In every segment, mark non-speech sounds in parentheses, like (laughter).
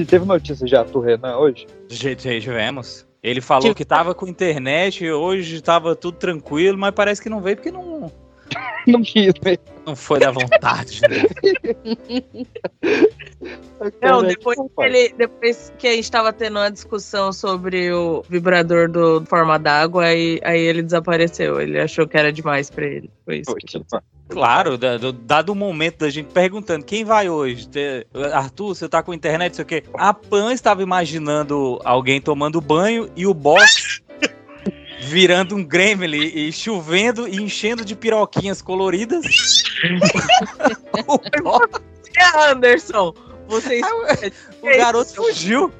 gente teve notícia já do Renan hoje? Gente, tivemos. Ele falou que tava com internet, hoje tava tudo tranquilo, mas parece que não veio porque não. (laughs) Não quis, né? Não foi da vontade. Né? (laughs) Não, depois que, ele, depois que a gente tava tendo uma discussão sobre o vibrador do forma d'água, aí, aí ele desapareceu. Ele achou que era demais pra ele. Foi isso. Foi, Claro, dado o momento da gente perguntando quem vai hoje. Arthur, você tá com internet, sei o quê. A Pan estava imaginando alguém tomando banho e o boss virando um gremlin e chovendo e enchendo de piroquinhas coloridas. o boss... (laughs) É, Anderson, vocês... o garoto fugiu.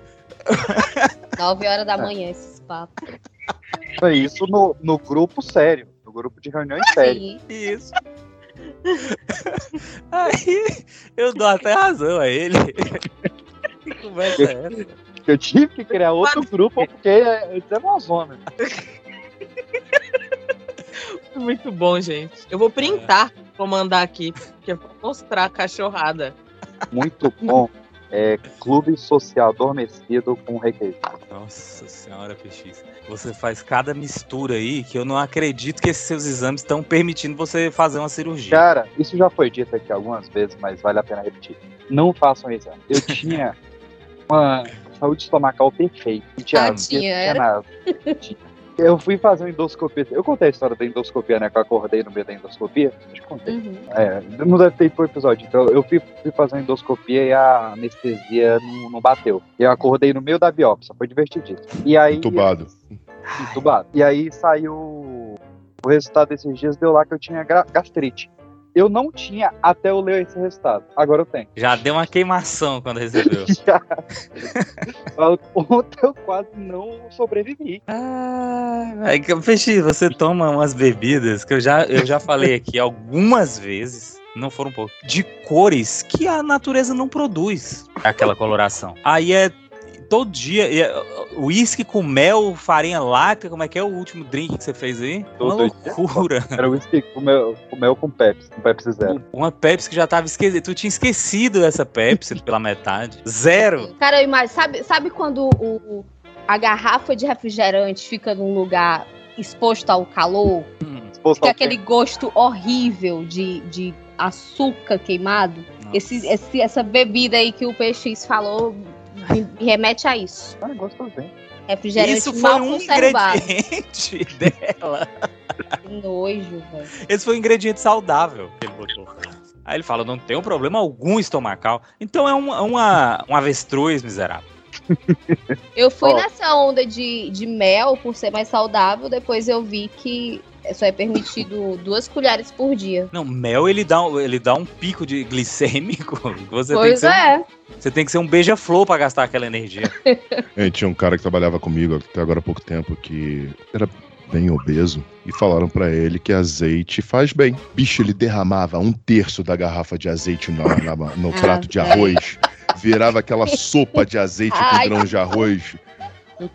9 horas da manhã esses papos. Foi isso no, no grupo sério. No grupo de reunião sério. Isso. (laughs) Aí eu dou até razão a ele. (laughs) que conversa é essa? Eu tive que criar outro grupo porque é uma zona. (laughs) Muito bom, gente. Eu vou printar, vou mandar aqui, porque é pra mostrar a cachorrada. Muito bom. É Clube Social Adormecido com requeijão. Nossa senhora, PX. Você faz cada mistura aí que eu não acredito que esses seus exames estão permitindo você fazer uma cirurgia. Cara, isso já foi dito aqui algumas vezes, mas vale a pena repetir. Não façam exame. Eu tinha (laughs) uma saúde estomacal perfeita. Não tinha, ah, tinha, tinha nada. Eu fui fazer uma endoscopia. Eu contei a história da endoscopia, né? Que eu acordei no meio da endoscopia. Acho que contei. Uhum. É, não deve ter ido episódio. Então, eu fui, fui, fazer uma endoscopia e a anestesia não, não bateu. Eu acordei no meio da biópsia. Foi divertidíssimo. E aí. Entubado. Entubado. E aí saiu. O resultado desses dias deu lá que eu tinha gastrite. Eu não tinha até eu ler esse resultado. Agora eu tenho. Já deu uma queimação quando recebeu. (laughs) Já. Ontem eu quase não sobrevivi. Ah, Peixe, você toma umas bebidas que eu já, eu já falei aqui algumas vezes não foram um pouco, de cores que a natureza não produz aquela coloração. Aí é todo dia. Uísque com mel, farinha láctea, como é que é o último drink que você fez aí? Uma loucura. (laughs) Era uísque com mel, com mel com Pepsi, com Pepsi zero. Uma Pepsi que já tava esquecida. Tu tinha esquecido essa Pepsi pela metade. Zero. Cara, imagino, sabe, sabe quando o, a garrafa de refrigerante fica num lugar exposto ao calor? Hum. Exposto fica aquele gosto horrível de, de açúcar queimado. Esse, esse, essa bebida aí que o PX falou me, remete a isso. Ah, gostosinho. Refrigerante isso foi um ingrediente (laughs) dela. Que nojo, velho. Esse foi um ingrediente saudável que ele botou. Aí ele fala, não tem um problema algum estomacal. Então é uma, uma, um avestruz miserável. Eu fui oh. nessa onda de, de mel por ser mais saudável, depois eu vi que só é permitido duas colheres por dia. Não, mel ele dá, ele dá um pico de glicêmico. (laughs) Você pois tem é. Um, você tem que ser um beija-flor pra gastar aquela energia. (laughs) é, tinha um cara que trabalhava comigo até agora há pouco tempo que era bem obeso e falaram para ele que azeite faz bem. Bicho, ele derramava um terço da garrafa de azeite no, na, no (laughs) ah, prato de arroz, virava aquela sopa de azeite com grãos de arroz.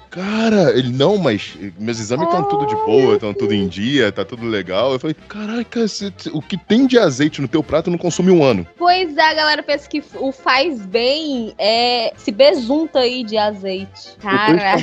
Cara, ele não, mas meus exames estão tudo de boa, estão tudo em dia, tá tudo legal. Eu falei, caraca, o que tem de azeite no teu prato não consome um ano. Pois é, a galera pensa que o faz bem é se besunta aí de azeite. Cara.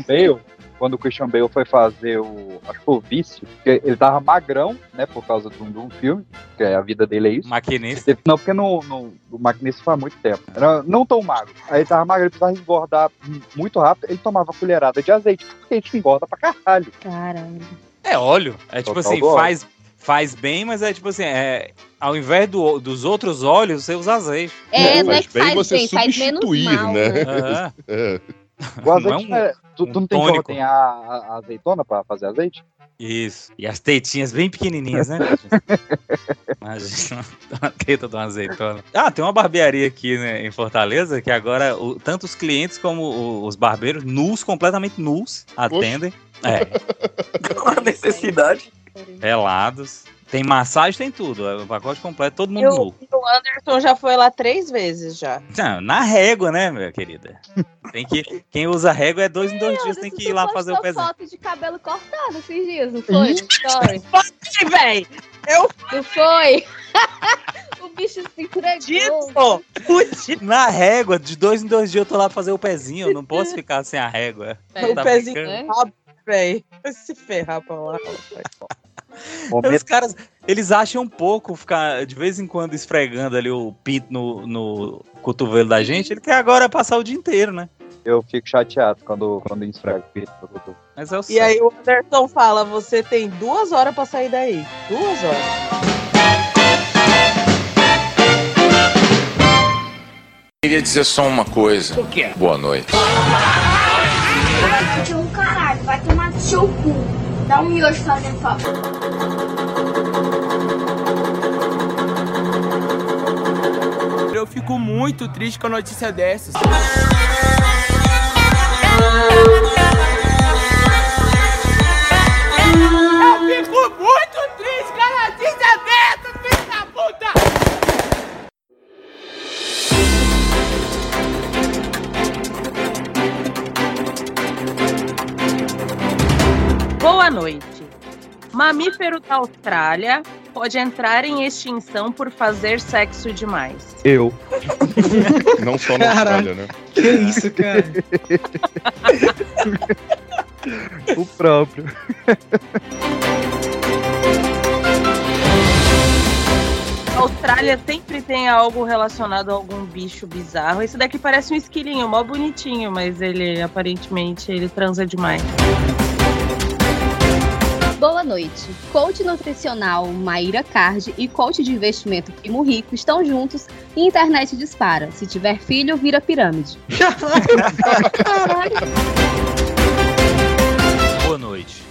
Quando o Christian Bale foi fazer o. Acho que foi o Vício, ele tava magrão, né? Por causa de um, de um filme, que é a vida dele é isso. Maquinista. Não, porque no, no, o maquinista foi há muito tempo. Era não tão magro. Aí ele tava magro, ele precisava engordar muito rápido, ele tomava colherada de azeite, porque isso engorda pra caralho. Caramba. É óleo. É tipo assim, faz, faz bem, mas é tipo assim, é, ao invés do, dos outros óleos, você usa azeite. É, é não é que faz bem, você faz menos mal, né? né? (laughs) é. O azeite, não é um, é, tu, tu, não tem como tem a, a, azeitona pra fazer azeite? Isso. E as tetinhas bem pequenininhas, né? Imagina (laughs) a teta de uma azeitona. Ah, tem uma barbearia aqui né, em Fortaleza que agora o, tanto os clientes como o, os barbeiros, nus, completamente nus, atendem. Poxa. É. (laughs) Com a necessidade. Pelados. Tem massagem, tem tudo. É o pacote completo, todo mundo eu, O Anderson já foi lá três vezes já. Não, na régua, né, minha querida? Tem que, quem usa régua é dois em dois dias, tem que ir lá fazer o pezinho. foto de cabelo cortado esses dias, não foi? Foi, véi! Eu... Não foi? (laughs) o bicho se entregou. Na régua, de dois em dois dias eu tô lá pra fazer o pezinho. Eu não posso (laughs) ficar sem a régua. É, o tá pezinho, é? Velho. Vai se ferrar pra lá. Momento... Os caras, eles acham um pouco ficar de vez em quando esfregando ali o pinto no, no cotovelo da gente. Ele quer agora passar o dia inteiro, né? Eu fico chateado quando, quando esfrega o pinto no cotovelo. Mas é o E aí o Anderson fala: você tem duas horas pra sair daí. Duas horas. Queria dizer só uma coisa. O quê? Boa noite. Vai tomar no seu cu. Dá um miojo fazendo favor. Eu fico muito triste com a notícia dessas. Eu fico muito Boa noite. Mamífero da Austrália pode entrar em extinção por fazer sexo demais. Eu. (laughs) Não só na Austrália, né? Que isso, cara? (laughs) o próprio. A Austrália sempre tem algo relacionado a algum bicho bizarro. Esse daqui parece um esquilinho, mó bonitinho, mas ele aparentemente ele transa demais. Boa noite. Coach nutricional Maíra Card e coach de investimento Primo Rico estão juntos e internet dispara. Se tiver filho, vira pirâmide. Boa noite.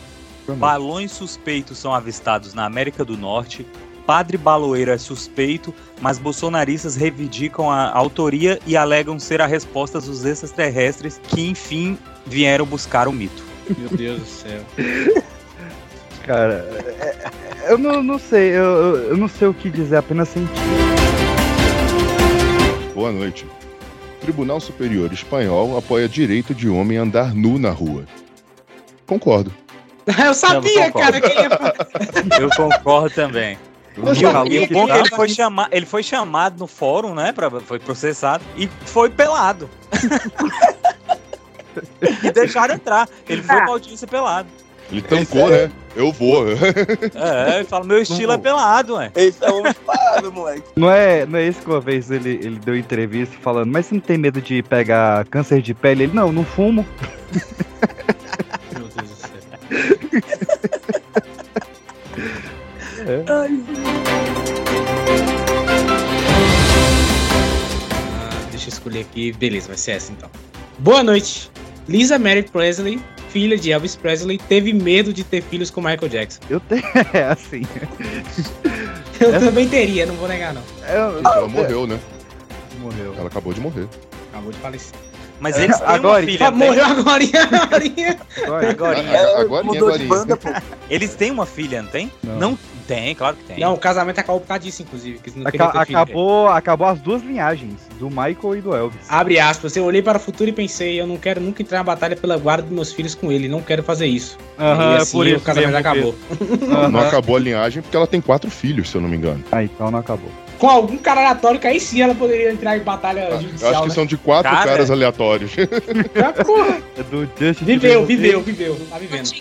Balões suspeitos são avistados na América do Norte. Padre Baloeiro é suspeito, mas bolsonaristas reivindicam a autoria e alegam ser a resposta dos extraterrestres que, enfim, vieram buscar o mito. Meu Deus do céu. (laughs) Cara, é, eu não, não sei, eu, eu não sei o que dizer, apenas sentir. Boa noite. Tribunal Superior Espanhol apoia direito de homem andar nu na rua. Concordo. (laughs) Eu sabia, eu cara, que ia... Eu concordo também. E o bom é que ele foi, chama, ele foi chamado no fórum, né? Pra, foi processado e foi pelado. (laughs) e deixaram entrar. Ele foi pra audiência pelado. Ele tancou, né? Eu vou. É, ele fala, meu estilo é pelado, ué. Esse é um parado, moleque. Não é, não é isso que uma vez ele, ele deu entrevista falando, mas você não tem medo de pegar câncer de pele? Ele, não, não fumo. Meu Deus do céu. é. Ai. Ah, deixa eu escolher aqui. Beleza, vai ser essa então. Boa noite. Lisa Mary Presley filha de Elvis Presley teve medo de ter filhos com Michael Jackson. Eu tenho, (laughs) é assim. (laughs) Eu Essa... também teria, não vou negar não. Eu... Ela morreu, né? Morreu. Ela acabou de morrer. Acabou de falecer. Mas eles (laughs) têm agora, uma filha. Ah, morreu agora. Agora, agora. agora, mudou de banda, pô. Eles têm uma filha, não tem? Não. não tem, claro que tem. Não, o casamento acabou por causa disso, inclusive. Aca acabou, acabou as duas linhagens, do Michael e do Elvis. Abre aspas, eu olhei para o futuro e pensei, eu não quero nunca entrar na batalha pela guarda dos meus filhos com ele, não quero fazer isso. Aham, e assim, por isso o casamento acabou. Não acabou a linhagem porque ela tem quatro filhos, se eu não me engano. Ah, então não acabou com algum cara aleatório, que aí sim ela poderia entrar em batalha ah, judicial. Eu acho que né? são de quatro cara. caras aleatórios. Ah, (laughs) porra. É do Just viveu, viveu, viveu, Tá vivendo.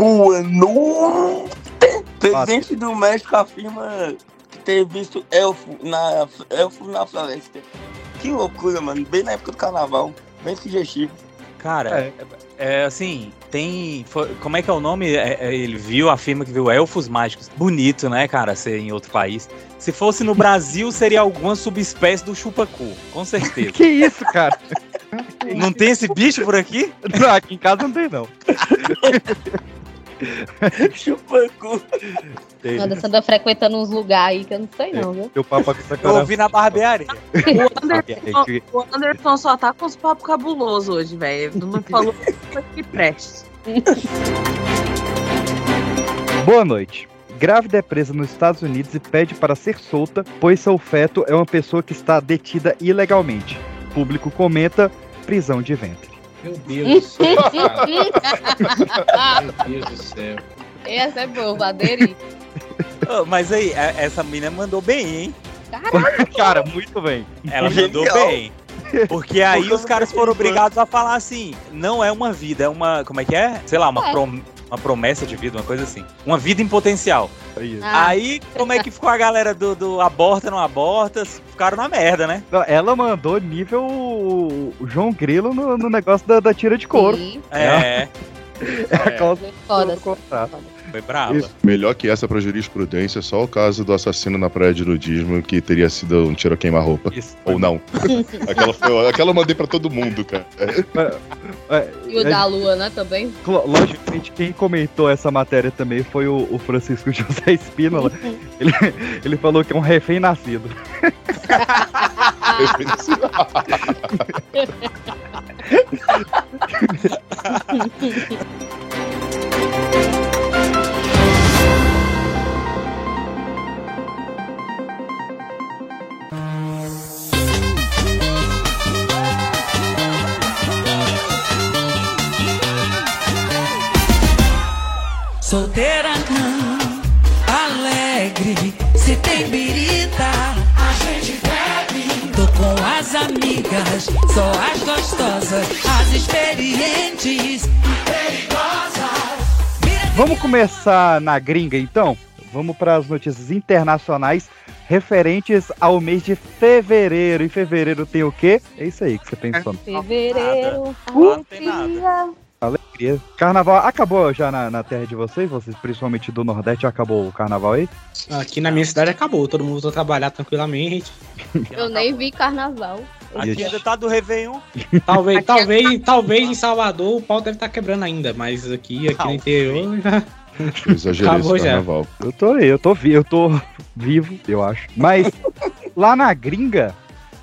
Boa noite! Presidente do México afirma ter visto elfo na, elfo na floresta. Que loucura, mano. Bem na época do carnaval. Bem sugestivo. Cara, é, é assim, tem. Foi, como é que é o nome? É, é, ele viu, afirma que viu elfos mágicos. Bonito, né, cara, ser em outro país. Se fosse no Brasil, (laughs) seria alguma subespécie do chupacu, com certeza. que isso, cara? Não tem esse bicho por aqui? Não, aqui em casa não tem, não. (laughs) Chupacu. Manda, você anda frequentando uns lugares aí que eu não sei não, viu? Eu, papo eu ouvi na barbearia. O (laughs) Anderson, o Anderson só tá com os papos cabulosos hoje, velho. Não falou que preste. (laughs) Boa noite. Grávida é presa nos Estados Unidos e pede para ser solta, pois seu feto é uma pessoa que está detida ilegalmente. público comenta prisão de ventre. Meu Deus do céu. (laughs) Meu Deus do céu. Essa é boa, aderi. Oh, mas aí, essa menina mandou bem, hein? (laughs) Cara, muito bem. Ela mandou bem. Porque aí os caras foram obrigados a falar assim: não é uma vida, é uma. Como é que é? Sei lá, uma, é. Prom uma promessa de vida, uma coisa assim. Uma vida em potencial. Ah. Aí, como é que ficou a galera do, do aborta, não aborta? Ficaram na merda, né? Ela mandou nível João Grilo no, no negócio da, da tira de couro. Sim. É. É, a causa foda, do contrato. Foi brava. Isso. Melhor que essa pra jurisprudência, só o caso do assassino na praia de nudismo, que teria sido um tiro a queima-roupa. Ou não. (laughs) aquela, foi, aquela eu mandei pra todo mundo, cara. É, é, e o da Lua, né, também? Logicamente, quem comentou essa matéria também foi o, o Francisco (laughs) José Espínola. ele, ele falou que é um refém nascido. refém (laughs) nascido. Solteira não, alegre, se tem birita, a gente bebe. Tô com as amigas, só as gostosas, as experientes e perigosas. Vamos começar na gringa então? Vamos para as notícias internacionais referentes ao mês de fevereiro. Em fevereiro tem o quê? É isso aí que você pensou. Fevereiro, nada. Não tem nada. Alegria. Carnaval acabou já na, na, terra de vocês? Vocês, principalmente do Nordeste, acabou o carnaval aí? Aqui na minha cidade acabou, todo mundo voltou a trabalhar tranquilamente. Eu nem vi carnaval. Aqui ainda tá do Réveillon. Talvez, talvez, talvez em Salvador o pau deve estar tá quebrando ainda, mas aqui, aqui no interior já. Exagerei Acabou esse carnaval. Já. Eu tô aí, eu tô, vi, eu tô vivo, eu acho. Mas (laughs) lá na gringa,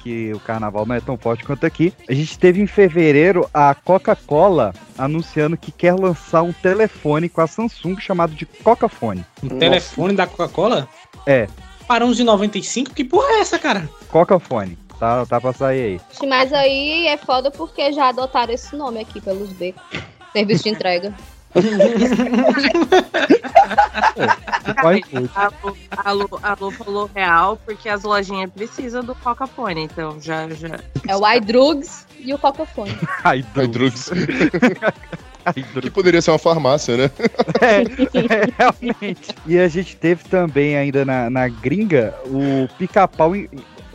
que o carnaval não é tão forte quanto aqui. A gente teve em fevereiro a Coca-Cola anunciando que quer lançar um telefone com a Samsung chamado de Coca-Fone. Um Nossa. telefone da Coca-Cola? É. Para uns de 95? Que porra é essa, cara? Coca-Fone. Tá, tá pra sair aí. Mas aí é foda porque já adotaram esse nome aqui pelos B. Serviço de entrega. A, Lu, a, Lu, falou real porque as lojinhas precisam do Coca-Fone, então já, já. É o iDrugs e o Coca-Fone. iDrugs. que poderia ser uma farmácia, né? É, é, realmente. E a gente teve também ainda na, na gringa o pica-pau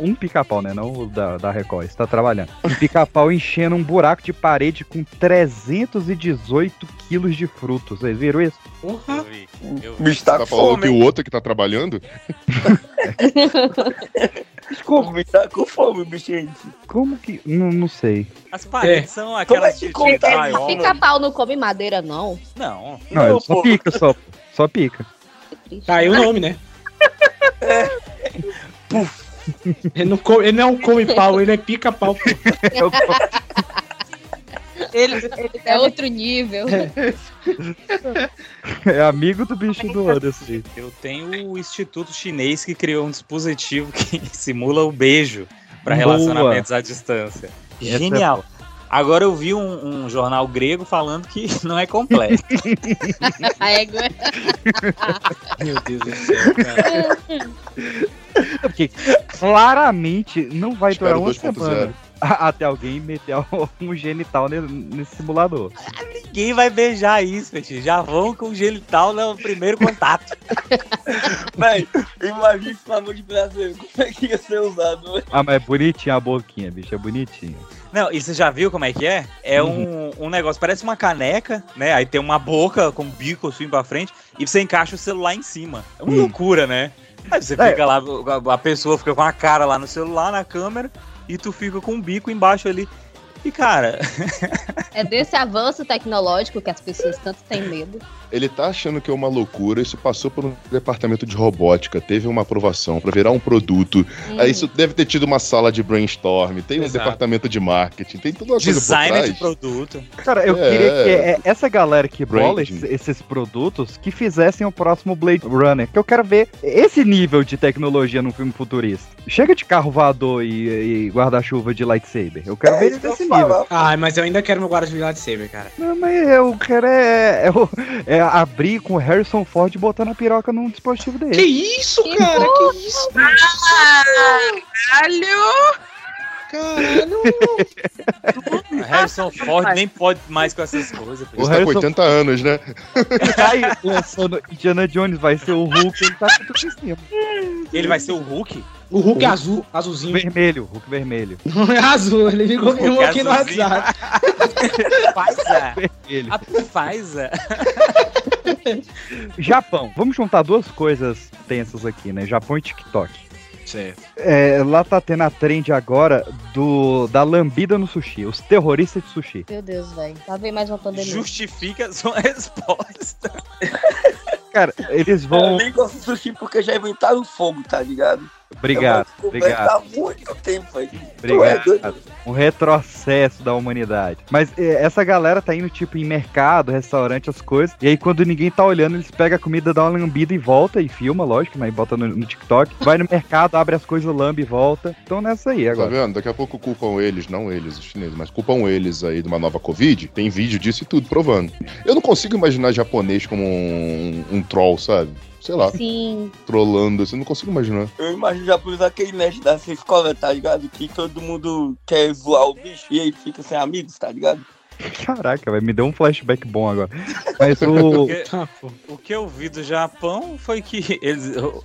um pica-pau, né? Não o da, da Record, está trabalhando. Um pica-pau enchendo um buraco de parede com 318 quilos de frutos. Vocês viram isso? Porra! Eu vi. tá, tá falando que o outro que tá trabalhando? Como? Me tá com fome, bichinho. Como que. Não, não sei. As paredes é. são aquelas de Pica-pau não come madeira, não. Não. Não, não só pica, só, só pica. Tá aí o nome, né? (laughs) É. Puf. Ele não, come, ele não é um come pau, ele é pica pau. ele, (laughs) ele é outro nível. É. é amigo do bicho do Anderson. Eu tenho o Instituto Chinês que criou um dispositivo que (laughs) simula o beijo para relacionamentos à distância. É Genial. Agora eu vi um, um, jornal grego falando que (laughs) não é completo. Meu Deus do céu, cara. (laughs) Porque claramente não vai Espero durar uma semana (laughs) até alguém meter (laughs) um genital nesse simulador. Ninguém vai beijar isso, gente. Já vão com o genital no primeiro contato. Véi, imagina esse favor de brasileiro. Como é que ia ser usado? Véio? Ah, mas é bonitinha a boquinha, bicho. É bonitinho. Não, e você já viu como é que é? É uhum. um, um negócio, parece uma caneca, né? Aí tem uma boca com bico assim pra frente e você encaixa o celular em cima. É uma hum. loucura, né? Aí você é. fica lá, a pessoa fica com a cara lá no celular, na câmera, e tu fica com o bico embaixo ali. E, cara. é desse avanço tecnológico que as pessoas tanto têm medo. Ele tá achando que é uma loucura, isso passou por um departamento de robótica, teve uma aprovação para virar um produto. Hum. Aí isso deve ter tido uma sala de brainstorm, tem Exato. um departamento de marketing, tem tudo Design de produto. Cara, eu é... queria que é, essa galera que bola esses, esses, produtos que fizessem o próximo Blade Runner, que eu quero ver esse nível de tecnologia num filme futurista. Chega de carro voador e, e guarda-chuva de lightsaber. Eu quero é, ver esse nível possível. Ah, mas eu ainda quero meu guarda de lightsaber, cara. Não, mas eu quero é, é, é, abrir com o Harrison Ford e botar na piroca num dispositivo dele. Que isso, cara? Que isso? Caralho! Caralho! Harrison Ford nem pode mais com essas coisas. Ele tá com 80 anos, né? Ele tá aí lançando Indiana Jones, vai ser o Hulk, ele tá tudo em cima. Ele vai ser o Hulk? O Hulk é azul, azulzinho. Vermelho, Hulk vermelho. (laughs) Não é azul, ele me confirmou aqui no. WhatsApp. Pfizer. (laughs) vermelho. A Pfizer. (laughs) Japão. Vamos juntar duas coisas tensas aqui, né? Japão e TikTok. Certo. É, lá tá tendo a trend agora do da lambida no sushi, os terroristas de sushi. Meu Deus, velho. Lá vem mais uma pandemia. Justifica a sua resposta. Cara, eles Eu vão. nem gosto de sushi porque já inventaram fogo, tá ligado? Obrigado, Eu obrigado. Há muito tempo aí. É? Obrigado. Um retrocesso da humanidade. Mas é, essa galera tá indo, tipo, em mercado, restaurante, as coisas. E aí, quando ninguém tá olhando, eles pegam a comida, dão uma lambida e volta. E filma, lógico, né? E bota no, no TikTok. Vai no mercado, abre as coisas, lambe e volta. Então nessa aí Tá agora. vendo? Daqui a pouco culpam eles, não eles, os chineses, mas culpam eles aí de uma nova Covid. Tem vídeo disso e tudo provando. Eu não consigo imaginar japonês como um, um troll, sabe? Sei lá, Sim. trollando assim, não consigo imaginar. Eu imagino já por aquele nerd dessa escola, tá ligado? Que todo mundo quer zoar o bicho e aí fica sem amigos, tá ligado? Caraca, vai me deu um flashback bom agora. Mas o. (laughs) Porque o que eu vi do Japão foi que eles, o-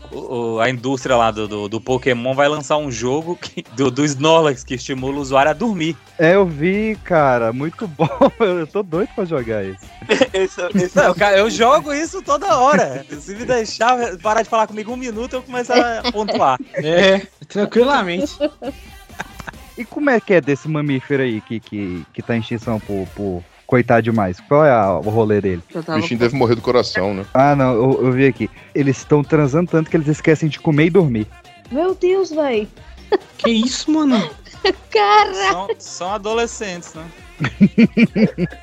o- a indústria lá do, do, do Pokémon vai lançar um jogo que- do, do Snorlax que estimula o usuário a dormir. É, eu vi, cara. Muito (laughs) bom. Eu tô doido pra jogar isso. (laughs) Esse, esse Não, cara, eu jogo isso toda hora. Se me deixar parar de falar comigo um minuto, eu começo a pontuar. É, tranquilamente. E como é que é desse mamífero aí que, que, que tá em extinção por, por coitado demais? Qual é a- o rolê dele? O bichinho deve morrer do coração, né? Ah, não, eu, eu vi aqui. Eles estão transando tanto que eles esquecem de comer e dormir. Meu Deus, velho. Que isso, mano? (laughs) Cara. São, são adolescentes, né? (laughs)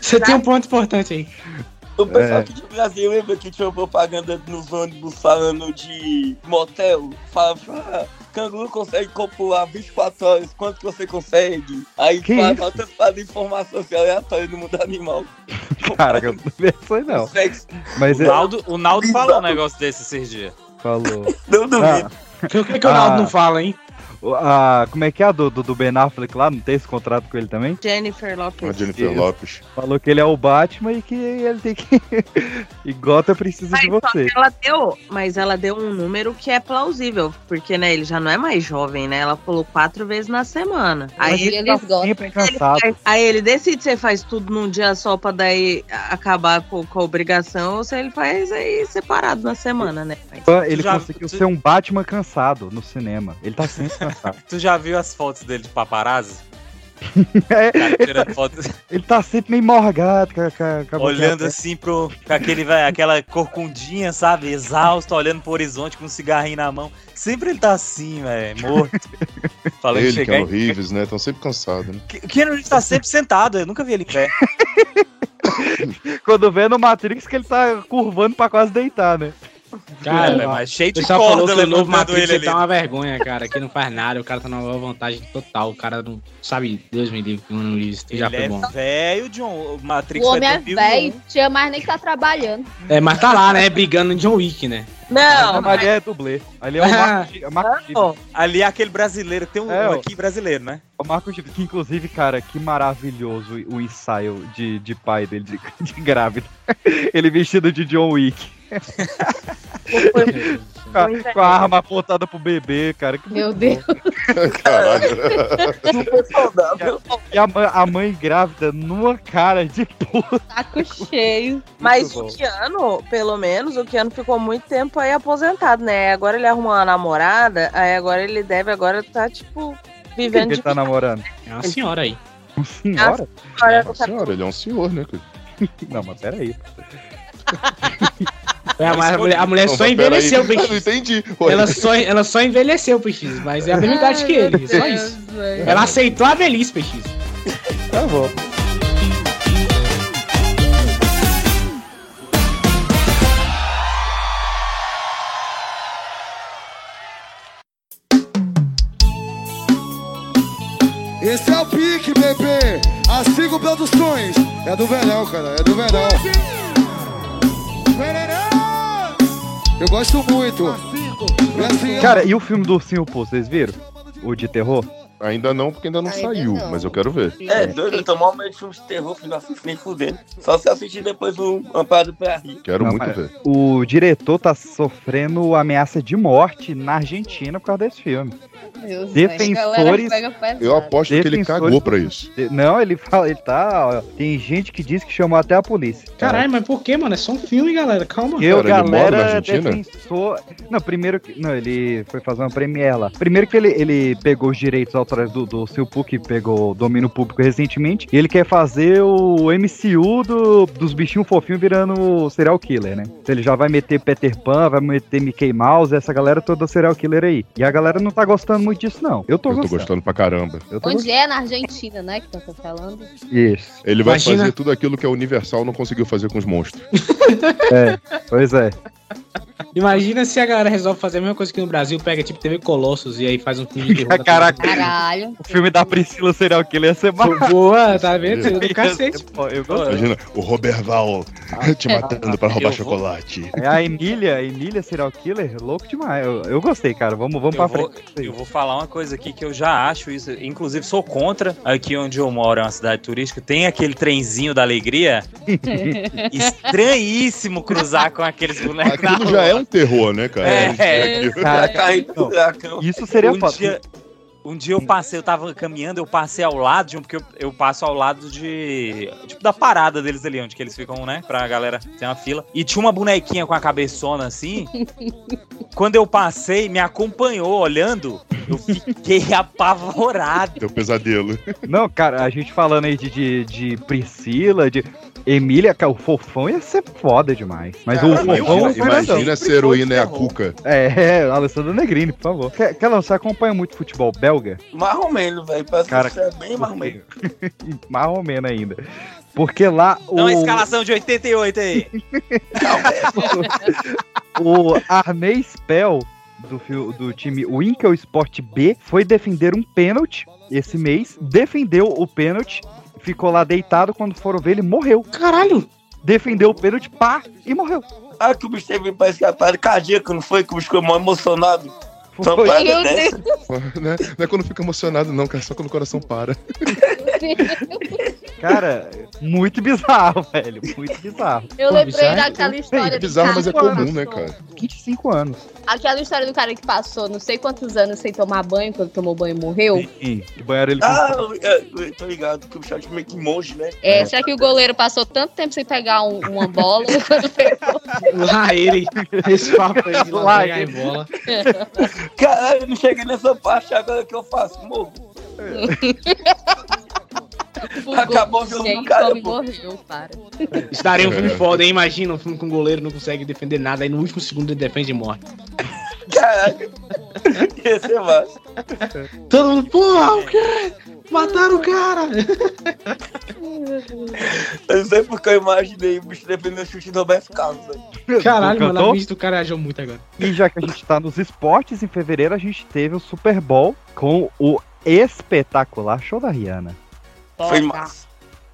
Você tem um ponto importante aí. O pessoal É. aqui de Brasil lembra que tinha uma propaganda nos ônibus falando de motel? Falava, ah, canguru consegue copular 24 horas, quanto que você consegue? Aí paradas de informação assim, aleatória do mundo animal. (laughs) Caraca, eu não aí não. Sexo. Mas O é, Naldo, o Naldo falou um negócio desse esses dias. falou. Não duvido. Ah, O que, que o Naldo Ah. não fala, hein? A, como é que é a do, do, do Ben Affleck lá? Não tem esse contrato com ele também? Jennifer A Lopez. Jennifer Isso. Lopes. Falou que ele é o Batman e que ele tem que. (laughs) e Gota precisa Mas de só você. que ela deu, mas ela deu um número que é plausível, porque né, ele já não é mais jovem, né? Ela falou quatro vezes na semana. Mas Aí ele- ele, gostam. Sempre cansado. aí ele decide se ele faz tudo num dia só pra daí acabar com, com a obrigação ou se ele faz aí separado na semana, né? Mas- Ele já- conseguiu ser um Batman cansado no cinema. Ele tá sempre cansado. (laughs) Tu já viu as fotos dele de paparazzi? (laughs) É, Cara, tirando fotos, ele tá sempre meio morgado, com com com olhando assim pro. Com aquele, vai, aquela corcundinha, sabe? Exausto, olhando pro horizonte com um cigarrinho na mão. Sempre ele tá assim, velho, morto. (laughs) Falando Ele, é chegar. o Reeves, né? Estão sempre cansados, né? O Keanu Reeves tá sempre sentado, eu nunca vi ele em pé. Quando vê no Matrix que ele tá curvando pra quase deitar, né? Cara, É, mas cheio o de corda que o novo levantando Matrix ele ele ali. tá uma vergonha, cara. Que não faz nada, o cara tá numa vantagem total. O cara não sabe, Deus me livre, que não isso já Ele foi é bom. velho, John. O Matrix O homem é velho, tinha mais nem que tá trabalhando. É, mas tá lá, né? Brigando em John Wick, né? Não, ali é dublê. Ali é o (laughs) Marco, é o Marco Chip. não. Ali é aquele brasileiro, tem um É, ó. aqui brasileiro, né? O Marco Chip, que inclusive, cara, que maravilhoso o ensaio de, de pai dele, de, (laughs) de grávida. Ele vestido de John Wick. Com é. com a arma apontada pro bebê, cara. Que Meu Deus. Caralho. Super saudável. bom. E a, a mãe grávida numa cara de puta. Saco cheio. Mas o Keanu, pelo menos, o Keanu ficou muito tempo aí aposentado, né? Agora ele arrumou uma namorada, aí agora ele deve agora tá, tipo, Quem vivendo que de ele tá namorando? É uma senhora aí. Um senhora? fora. Nossa senhora, ele é um senhor, né? Não, mas peraí. (laughs) É, a mulher, a mulher Não, só envelheceu, Eu não entendi. Ela só, ela só envelheceu, PX, mas é a mesma idade que ele, só isso. Ela aceitou a velhice, PX. Tá bom. Esse é o Pi. Rodrigo Produções. É do verão, cara, é do verão. Eu gosto muito. É assim, cara, e o filme do Ursinho Pô, vocês viram? O de terror? Ainda não, porque ainda não ainda saiu, não. mas eu quero ver. É, doido, eu tô mal medo de filmes de terror, que não assisto nem fudendo. Só se assistir depois um Amparo pra rir. Quero não, muito ver. O diretor tá sofrendo ameaça de morte na Argentina por causa desse filme. Deus defensores. Eu aposto que ele cagou pra isso. Não, ele fala, ele tá. Ó, tem gente que diz que chamou até a polícia. Caralho, mas por que, mano? É só um filme, galera. Calma. Eu, Cara, galera, defensor. Não, primeiro que. Não, ele foi fazer uma premiere lá. Primeiro que ele, ele pegou os direitos autorais do, do Silpu, que pegou domínio público recentemente. E ele quer fazer o MCU do, dos bichinhos fofinhos virando serial killer, né? Então ele já vai meter Peter Pan, vai meter Mickey Mouse, essa galera toda serial killer aí. E a galera não tá gostando muito disso, não. Eu tô eu gostando. tô gostando pra caramba. Onde gostando. é? Na Argentina, né? Que tá falando. Isso. Ele vai Imagina... fazer tudo aquilo que a Universal não conseguiu fazer com os monstros. (laughs) é, pois é. Imagina se a galera resolve fazer a mesma coisa que no Brasil, pega tipo TV Colossos e aí faz um filme de (laughs) terror. Caraca, Caralho. O filme da Priscila Serial Killer ia ser massa. Boa, tá vendo? (laughs) Seria do cacete. Eu Imagina o Robert Val ah, te matando pra roubar chocolate. É a Emília, a Emília Serial Killer, louco demais. Eu, eu gostei, cara. Vamos, vamos eu pra vou, frente. Eu vou falar uma coisa aqui que eu já acho isso, inclusive sou contra. Aqui onde eu moro é uma cidade turística, tem aquele trenzinho da alegria. (laughs) Estranhíssimo cruzar com aqueles bonecos. Aquilo já é um terror, né, cara? É, é, é (laughs) cara, não, isso seria um dia, um dia eu passei, eu tava caminhando, eu passei ao lado de um, porque eu, eu, passo ao lado de. Tipo, da parada deles ali, onde que eles ficam, né? Pra galera ter uma fila. E tinha uma bonequinha com a cabeçona assim. (laughs) Quando eu passei, me acompanhou olhando, eu fiquei (laughs) apavorado. Deu pesadelo. Não, cara, a gente falando aí de, de, de Priscila, de. Emília, que é o fofão, ia ser foda demais. Mas o fofão. Imagina se a heroína é a Cuca. É, é, (laughs) Alessandro Negrini, por favor. Quer, quer você acompanha muito futebol belga? Marromeno, velho. Parece Cara, que você é bem marromeno. (laughs) marromeno ainda. Porque lá. Não, o... a escalação de 88 aí. (laughs) o Arnei Spell do, do time Winkel Sport B foi defender um pênalti esse mês, defendeu o pênalti ficou lá deitado, quando foram ver, ele morreu. Caralho! Defendeu o pênalti, pá, e morreu. Ah, que o bicho teve parece que ataque cardíaco, não foi? Que o bicho ficou mal emocionado. Foi. Meu Deus. Não é, não é quando fica emocionado, não, cara, só quando o coração para. (laughs) Cara, muito bizarro, velho. Muito bizarro. Eu lembrei bizarro, daquela história. É bizarro, mas é comum, né, cara? 25 anos. Aquela história do cara que passou não sei quantos anos sem tomar banho, quando tomou banho e morreu. Sim, que banho era ele Ah, eu, eu tô ligado, que o bicho meio que monge, né? É, é, será que o goleiro passou tanto tempo sem pegar um, uma bola? (laughs) lá ele, esse papo aí de lá pegar ele. bola. (laughs) Caralho, eu não cheguei nessa parte, agora que eu faço? Morro. Acabou o jogo do cara. Morreu, para. Estaria um filme foda, hein? Imagina um filme com um goleiro não consegue defender nada, aí no último segundo ele defende e morre. Caraca. Ia ser massa. Todo mundo, porra, o quê? Mataram o cara! Eu não sei porque eu imaginei o bicho defendendo o chute do Roberto Carlos. Caralho, mano, a mente do cara agiu muito agora. E já que a gente tá nos esportes, em fevereiro a gente teve o Super Bowl com o espetacular show da Rihanna. Foi massa.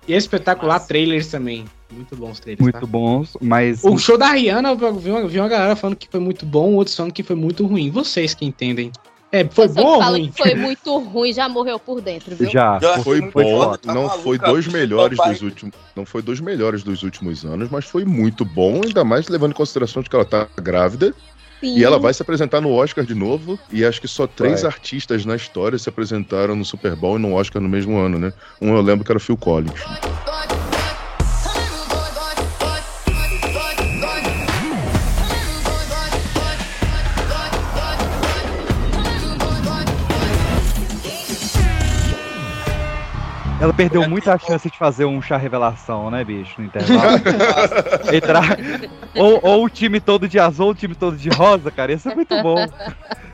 E espetacular massa. trailers também. Muito bons trailers. Muito tá? bons, mas. O show da Rihanna, eu vi uma, vi uma galera falando que foi muito bom, outros falando que foi muito ruim. Vocês que entendem. É, foi bom ou ruim? foi (laughs) muito ruim, já morreu por dentro, viu? Já. já foi bom, não foi dois melhores dos últimos, não foi dois melhores dos últimos anos, mas foi muito bom, ainda mais levando em consideração de que ela tá grávida Sim. E ela vai se apresentar no Oscar de novo. E acho que só três vai. artistas na história se apresentaram no Super Bowl e no Oscar no mesmo ano, né? Um eu lembro que era Phil Collins. Ela perdeu muita chance de fazer um chá revelação, né, bicho, no intervalo. (laughs) Entrar. Ou, ou o time todo de azul, o time todo de rosa, cara. Isso é muito bom.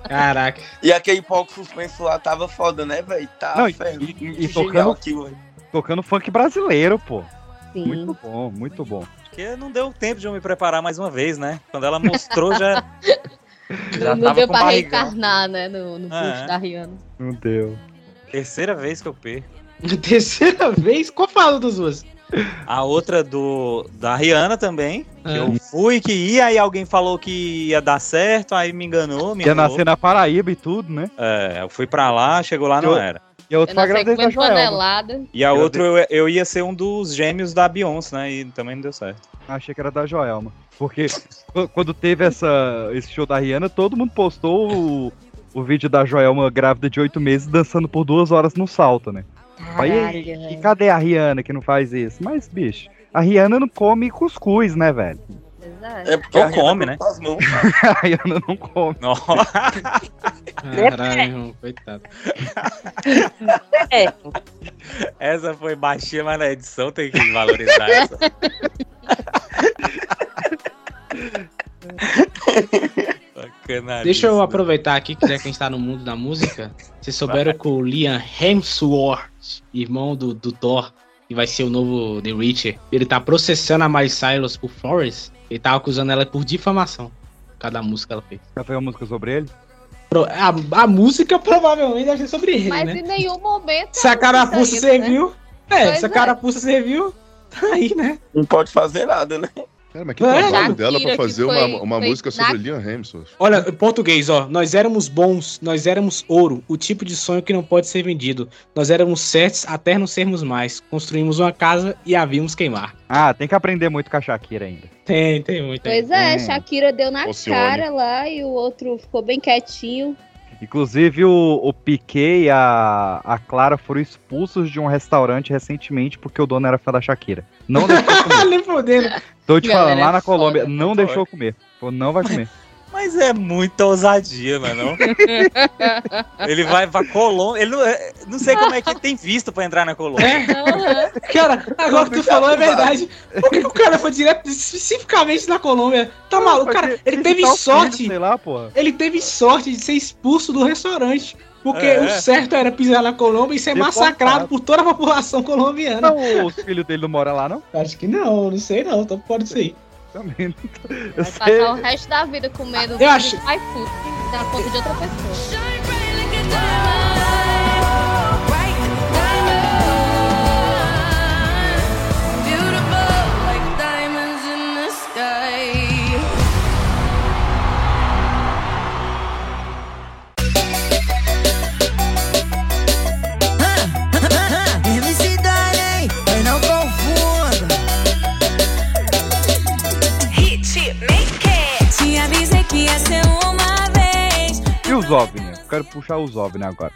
Caraca. E aquele palco suspenso lá tava foda, né, velho? Tá Não, e, e, e tocando, aqui, tocando funk brasileiro, pô. Sim. Muito bom, muito bom. Porque não deu tempo de eu me preparar mais uma vez, né? Quando ela mostrou, já. (laughs) já não deu pra reencarnar, né? No, no é. da Rihanna. Não deu. Terceira vez que eu perco. (laughs) Terceira vez? Qual fala das duas? A outra do da Rihanna também. Ah. Eu fui que ia, aí alguém falou que ia dar certo, aí me enganou. Me Ia nascer na Paraíba e tudo, né? É, eu fui pra lá, chegou lá, não Eu- era. E a outra Eu foi a não Joelma. E a outra eu, eu ia ser um dos gêmeos da Beyoncé, né? E também não deu certo. Achei que era da Joelma. Porque (laughs) qu- quando teve essa, esse show da Rihanna, todo mundo postou o, o vídeo da Joelma grávida de oito meses dançando por duas horas no salto, né? Aí, Caralho, e velho. cadê a Rihanna que não faz isso? Mas, bicho, a Rihanna não come cuscuz, né, velho? É porque Ou a Rihanna come, né? mãos. (laughs) A Rihanna não come. Caralho, irmão, coitado. É. Essa foi baixinha, mas na edição tem que valorizar essa. Deixa eu aproveitar aqui, que já que a gente tá no mundo da música, vocês souberam que o Liam Hemsworth, irmão do, do Thor, que vai ser o novo The Witcher, ele tá processando a Miley Cyrus por Flores, ele tá acusando ela por difamação, cada música que ela fez. Já fez uma música sobre ele? A, a música provavelmente deve ser sobre ele, Mas né? em nenhum momento. Se a carapuça ainda, né? serviu, é, Pois se a é. carapuça serviu, (laughs) tá aí, né? Não pode fazer nada, né? Cara, mas que É. trabalho dela pra fazer que uma, foi- uma foi música na- sobre Liam Hemsworth. Olha, em português, ó. Nós éramos bons, nós éramos ouro, o tipo de sonho que não pode ser vendido. Nós éramos certos até não sermos mais. Construímos uma casa e a vimos queimar. Ah, tem que aprender muito com a Shakira ainda. Tem, tem muito. aí. Pois é, Hum. Shakira deu na cara lá e o outro ficou bem quietinho. Inclusive, o, o Piquet e a, a Clara foram expulsos de um restaurante recentemente porque o dono era fã da Shakira. Não deixou (laughs) comer. Nem fodendo. Tô te Galera, falando, lá é na Colômbia, foda. não deixou comer. Falou, não vai comer. Mas é muita ousadia, mano. (laughs) Ele vai pra Colômbia. Ele não, é- não sei como é que ele tem visto pra entrar na Colômbia. É, Aham. cara, agora que tu falou é verdade. Por que, que o cara foi direto especificamente na Colômbia? Tá maluco? Cara, ele teve sorte. Sei lá, porra. Ele teve sorte de ser expulso do restaurante. Porque É. o certo era pisar na Colômbia e ser Deportado. massacrado por toda a população colombiana. Não, os filhos dele não moram lá, não? Acho que não, não sei não, tô fora disso aí. Também. Eu Vai sei. passar o resto da vida comendo Eu acho- iFood na conta de outra pessoa. E os OVNI? Quero puxar os OVNI agora.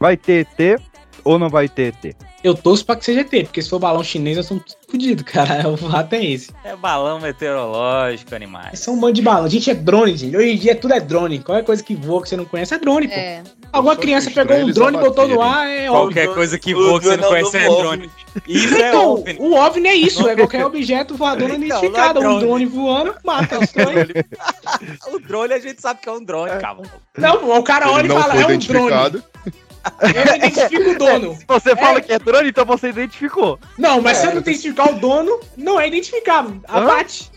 Vai ter ET ou não vai ter ET? Eu torço pra que seja ET, porque se for balão chinês, eu sou fodido, cara. (laughs) O fato é esse. É balão meteorológico, animais. São um bando de balão. Gente, é drone, gente. Hoje em dia tudo é drone. Qualquer coisa que voa que você não conhece é drone, pô. É. Alguma Só criança pegou um drone e botou no ar, é óbvio. Qualquer coisa que voa que você não conhece é drone. Isso é Então, OVNI. o OVNI é isso, é qualquer objeto voador não identificado. não é Um drone. drone voando, mata os (laughs) drone. O drone a gente sabe que é um drone, calma. Não, o cara olha Ele e fala, é um drone. Eu (laughs) identifico o dono. Se você fala que é drone, então você identificou. Não, mas se eu não identificar o dono, não é identificável. Abate.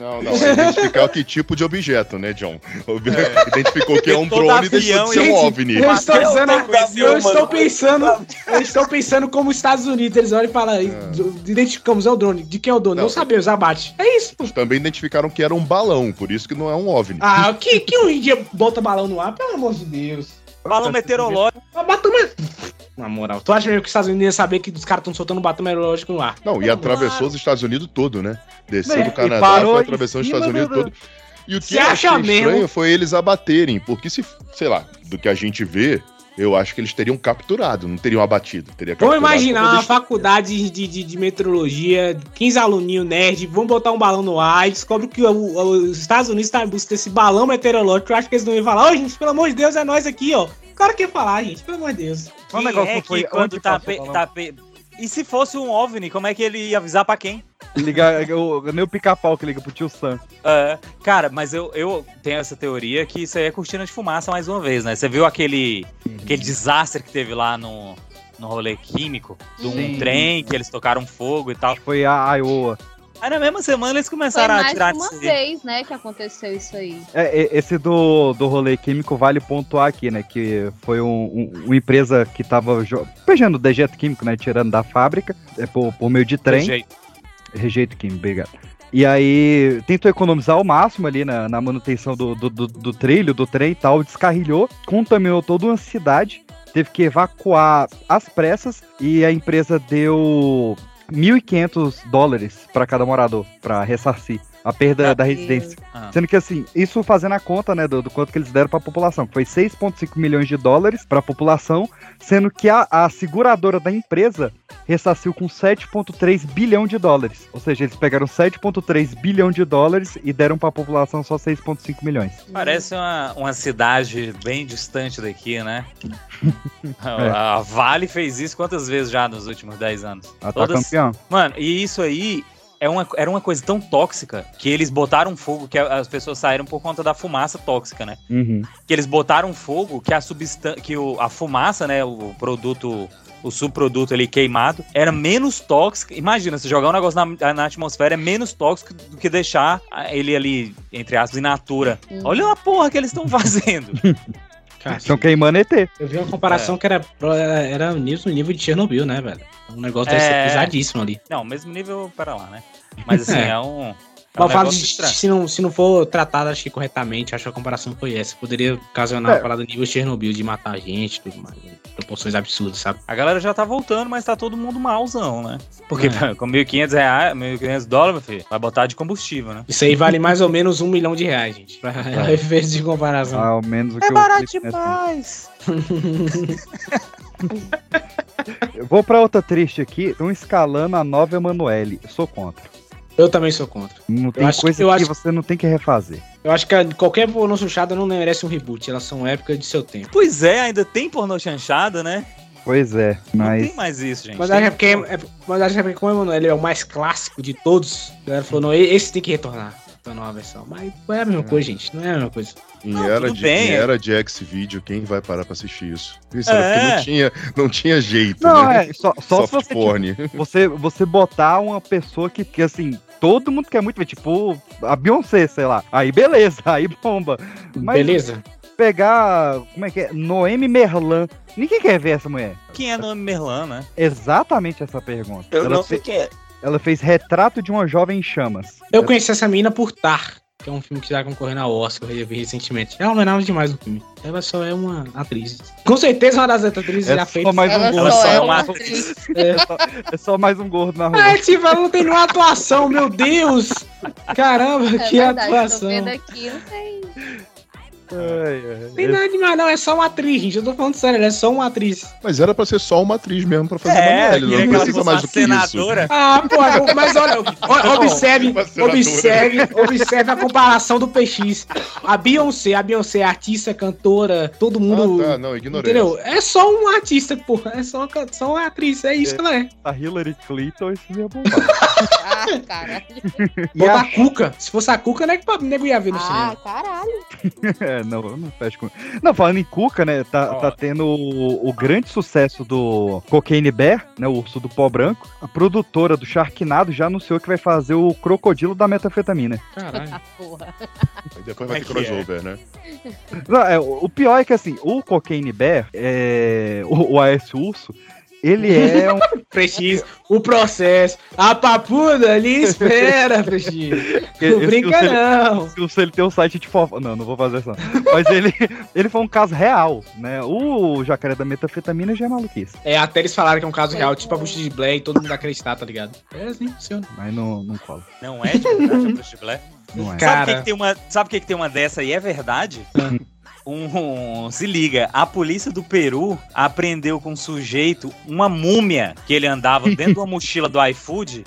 Não, não. É identificar que tipo de objeto, né, John? Ob- Identificou que é um Todo drone e deixou de ser um OVNI. Eu estou dizendo, eu estou pensando, (laughs) eu estou pensando como os Estados Unidos, eles olham e falam, identificamos, é o drone. De quem é o dono? Não, Não. sabemos, abate. É isso. Também identificaram que era um balão, por isso que não é um OVNI. Ah, que, que um dia bota balão no ar, pelo amor de Deus. Balão meteorológico. Ah, Batom Na moral, tu acha mesmo que os Estados Unidos iam saber que os caras estão soltando batom meteorológico no ar? Não, e atravessou os Estados Unidos todo, né? Desceu do Canadá, foi atravessando os Estados Unidos do- todo. E o que Você eu acha achei mesmo? estranho foi eles abaterem, porque se, sei lá, do que a gente vê, eu acho que eles teriam capturado, não teriam abatido. Teria Vamos imaginar uma faculdade de, de, de meteorologia, 15 aluninhos nerd, vão botar um balão no ar e descobre que o- o- os Estados Unidos estão em busca desse balão meteorológico. Eu acho que eles não iam falar, ô gente, pelo amor de Deus, é nós aqui, ó. O cara quer falar, gente, pelo amor de Deus. Um Quem negócio é que foi- que quando tá, passou pe- tá pe- E se fosse um OVNI, como é que ele ia avisar pra quem? Liga, o, nem o pica-pau que liga pro tio Sam. É, cara, mas eu, eu tenho essa teoria que isso aí é cortina de fumaça mais uma vez, né? Você viu aquele, aquele desastre que teve lá no, no rolê químico? De um Sim. trem que eles tocaram fogo e tal. Foi a Iowa. Aí na mesma semana eles começaram Foi a tirar de uma de vez, né, que aconteceu isso aí. É, esse do, do rolê químico vale pontuar aqui, né? Que foi um, um- uma empresa que tava pejando dejeto químico, né? Tirando da fábrica, é, por, por meio de trem. jeito. Rejeito químico, obrigado. E aí tentou economizar ao máximo ali na, na manutenção do, do, do- do trilho, do trem e tal, descarrilhou, contaminou toda uma cidade, teve que evacuar às pressas e a empresa deu 1.500 dólares para cada morador para ressarcir a perda da residência. Ah. Sendo que assim, isso fazendo a conta, né, do, do quanto que eles deram para a população, que foi 6,5 milhões de dólares para a população, sendo que a, a seguradora da empresa ressarciu com 7,3 bilhão de dólares. Ou seja, eles pegaram 7,3 bilhão de dólares e deram para a população só 6,5 milhões. Parece uma, uma cidade bem distante daqui, né? (laughs) É. A Vale fez isso quantas vezes já nos últimos 10 anos? Ela tá campeão. Mano, e isso aí é uma, era uma coisa tão tóxica que eles botaram fogo, que as pessoas saíram por conta da fumaça tóxica, né? Uhum. Que eles botaram fogo, que a substância, que o, a fumaça, né, o produto, o subproduto ali queimado, era menos tóxico. Imagina, se jogar um negócio na, na atmosfera é menos tóxico do que deixar ele ali, entre aspas, in natura. Olha a porra que eles estão fazendo. (laughs) Estão queimando ET. eu vi uma comparação que era, era, era nível, nível de Chernobyl, né, velho? Um negócio deve ser É. pesadíssimo ali. Não, mesmo nível, para lá, né? Mas assim, (laughs) É. é, um. É um se não, se não for tratado, acho que corretamente, acho que a comparação foi essa. Poderia ocasionar É. uma parada nível Chernobyl de matar gente, tudo mais. Proporções absurdas, sabe? A galera já tá voltando, mas tá todo mundo malzão, né? Porque É. com 1.500 reais, 1.500 dólares, meu filho, vai botar de combustível, né? Isso aí vale mais ou menos um milhão de reais, gente. Pra É. (laughs) efeito de comparação. Ao menos o que É eu barato nessa- demais. (laughs) Eu vou pra outra triste aqui. Estão escalando a nova Emanuele. Eu sou contra. Eu também sou contra. Não tem acho- coisa eu que acho- você não tem que refazer. Eu acho que a- qualquer pornô chuchada não merece um reboot. Elas são épicas de seu tempo. Pois é, ainda tem pornô chanchada, né? Pois é, Não mas. tem mais isso, gente. Mas acho que é, é- mas acho que é porque como o Emanuele é o mais clássico de todos, a galera falou, não, esse tem que retornar. Essa nova versão. Mas não é a mesma coisa, gente. Não é a mesma coisa. Em Não, era, de, bem, em é. era de X-Video, quem vai parar pra assistir isso? Isso era É. porque não tinha, não tinha jeito, Não, né? é, só, só se Soft você, porn. você, você botar uma pessoa que, que, assim, todo mundo quer muito ver, tipo, a Beyoncé, sei lá. Aí beleza, (laughs) aí bomba. Mas Beleza? pegar, como é que é? Noemi Merlan. Ninguém quer ver essa mulher. Quem é nome Merlan, né? Exatamente essa pergunta. Eu ela, não sei fe- quem é. ela fez Retrato de uma Jovem em Chamas. Eu conheci essa menina por Tar, que é um filme que já concorrendo ao Oscar, eu vi recentemente. Ela não é nada demais no filme. Ela só é uma atriz. Com certeza uma das atrizes É já só feitas. mais um Ela gordo. só é é uma atriz. É só, é só mais um gordo na rua. Ah, tipo, ela não tem nenhuma atuação, meu Deus! Caramba, É que verdade, tô atuação. vendo aqui, não tem. Ai, ai. Tem nada demais, não. É só uma atriz, gente. Eu tô falando sério, ela é só uma atriz. Mas era pra ser só uma atriz mesmo pra fazer É, queria não precisa mais do que isso. senadora. Ah, pô, mas olha, (laughs) observe, observe, observe a comparação do PX. A Beyoncé, a Beyoncé é artista, cantora, todo mundo. Ah, tá, não, ignorei. Entendeu? É só uma artista, porra. É só, só uma atriz. É isso que ela é. A Hillary Clinton, isso ia bombar. (laughs) Ah, caralho. E Bota a- Cuca. Se fosse a Cuca, não é que o nego ia ver no Ah, cinema. caralho. (laughs) É, não, não fecho com. Não, falando em Cuca, né? Tá, tá tendo o, o grande sucesso do Cocaine Bear, né? O urso do pó branco. A produtora do Sharknado já anunciou que vai fazer o crocodilo da metafetamina. Caralho. (laughs) Porra. Aí depois vai ter é é? crossover, né? Não, é, o o pior é que assim, o Cocaine Bear, é, o, o AS Urso, ele é um. (laughs) PX, o processo. A papuda ali espera, PX. Não esse brinca, ele- não. esse urso, ele tem um site de fofoca. Não, não vou fazer isso. não. Mas ele, (laughs) ele foi um caso real, né? O jacaré da metafetamina já é maluquice. É, até eles falaram que é um caso real, tipo a bucha de Blair e todo mundo acreditar, tá ligado? É assim, funciona. Mas não, não cola. Não é de verdade a Bruce Blair? Não é. Sabe o que, que tem uma, sabe o que, que tem uma dessa e é verdade? Um, se liga, a polícia do Peru apreendeu com um sujeito uma múmia que ele andava dentro de uma (laughs) mochila do iFood,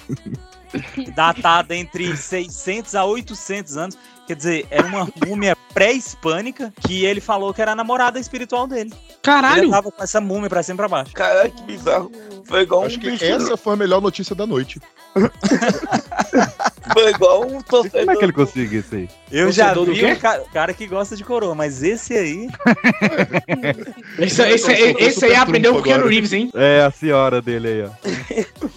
datada entre 600 a 800 anos. Quer dizer, era uma múmia pré-hispânica que ele falou que era a namorada espiritual dele. Ele Caralho! andava com essa múmia pra cima e pra baixo. Caralho, que bizarro. Foi igual Acho um que bicho. essa foi a melhor notícia da noite. (laughs) Foi igual um torcedor. Como é que ele conseguiu isso aí? Eu já vi um ca- cara que gosta de coroa, mas esse aí. (laughs) Esse, esse, esse, esse aí aprendeu com o Keanu Reeves, hein? É a senhora dele aí, ó.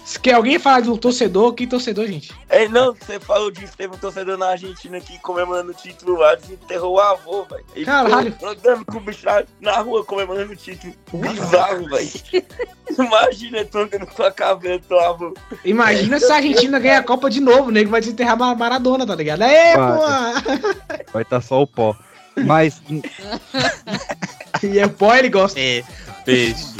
Se quer alguém falar de um torcedor, que torcedor, gente? É, não, você falou disso, teve um torcedor na Argentina aqui comemorando o título lá, desenterrou o avô, velho. Caralho. Andando com o bicho na rua comemorando o título. Bizarro, velho. Imagina tu andando com a caveira do avô. Imagina se a Argentina ganhar a Copa de novo, nego vai desenterrar Ma- Maradona, tá ligado? Aê, Vai. pô! Vai estar só o pó. Mas E é pó, ele gosta. É, peixe.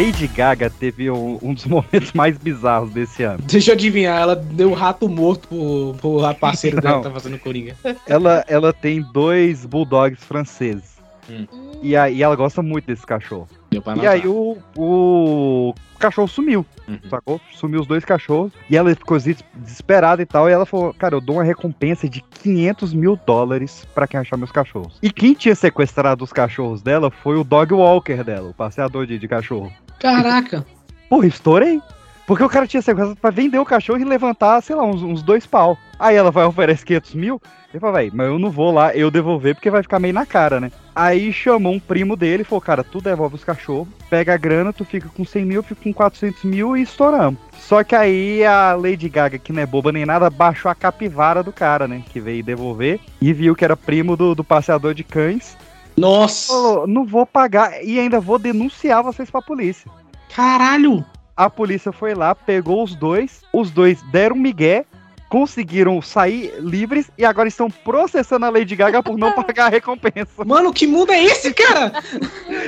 Lady Gaga teve um, um dos (laughs) momentos mais bizarros desse ano. Deixa eu adivinhar, ela deu o rato morto pro, pro parceiro dela que tá fazendo Coringa. Ela, ela tem dois bulldogs franceses. Hum. E aí ela gosta muito desse cachorro. E aí o, o cachorro sumiu, Uhum. sacou? Sumiu os dois cachorros. E ela ficou des- desesperada e tal. E ela falou, cara, eu dou uma recompensa de 500 mil dólares pra quem achar meus cachorros. E quem tinha sequestrado os cachorros dela foi o dog walker dela, o passeador de, de cachorro. Caraca. Porra, estourei. Porque o cara tinha sequestrado pra vender o cachorro e levantar, sei lá, uns, uns dois pau. Aí ela vai oferecer 500 mil. Ele fala, véi, mas eu não vou lá eu devolver porque vai ficar meio na cara, né? Aí chamou um primo dele e falou, cara, tu devolve os cachorros, pega a grana, tu fica com 100 mil, eu fico com 400 mil e estouramos. Só que aí a Lady Gaga, que não é boba nem nada, baixou a capivara do cara, né? Que veio devolver e viu que era primo do, do passeador de cães. Nossa. Falou, não vou pagar e ainda vou denunciar vocês pra polícia. Caralho. A polícia foi lá, pegou os dois, os dois deram migué, conseguiram sair livres e agora estão processando a Lady Gaga por não (laughs) pagar a recompensa. Mano, que mundo é esse, cara?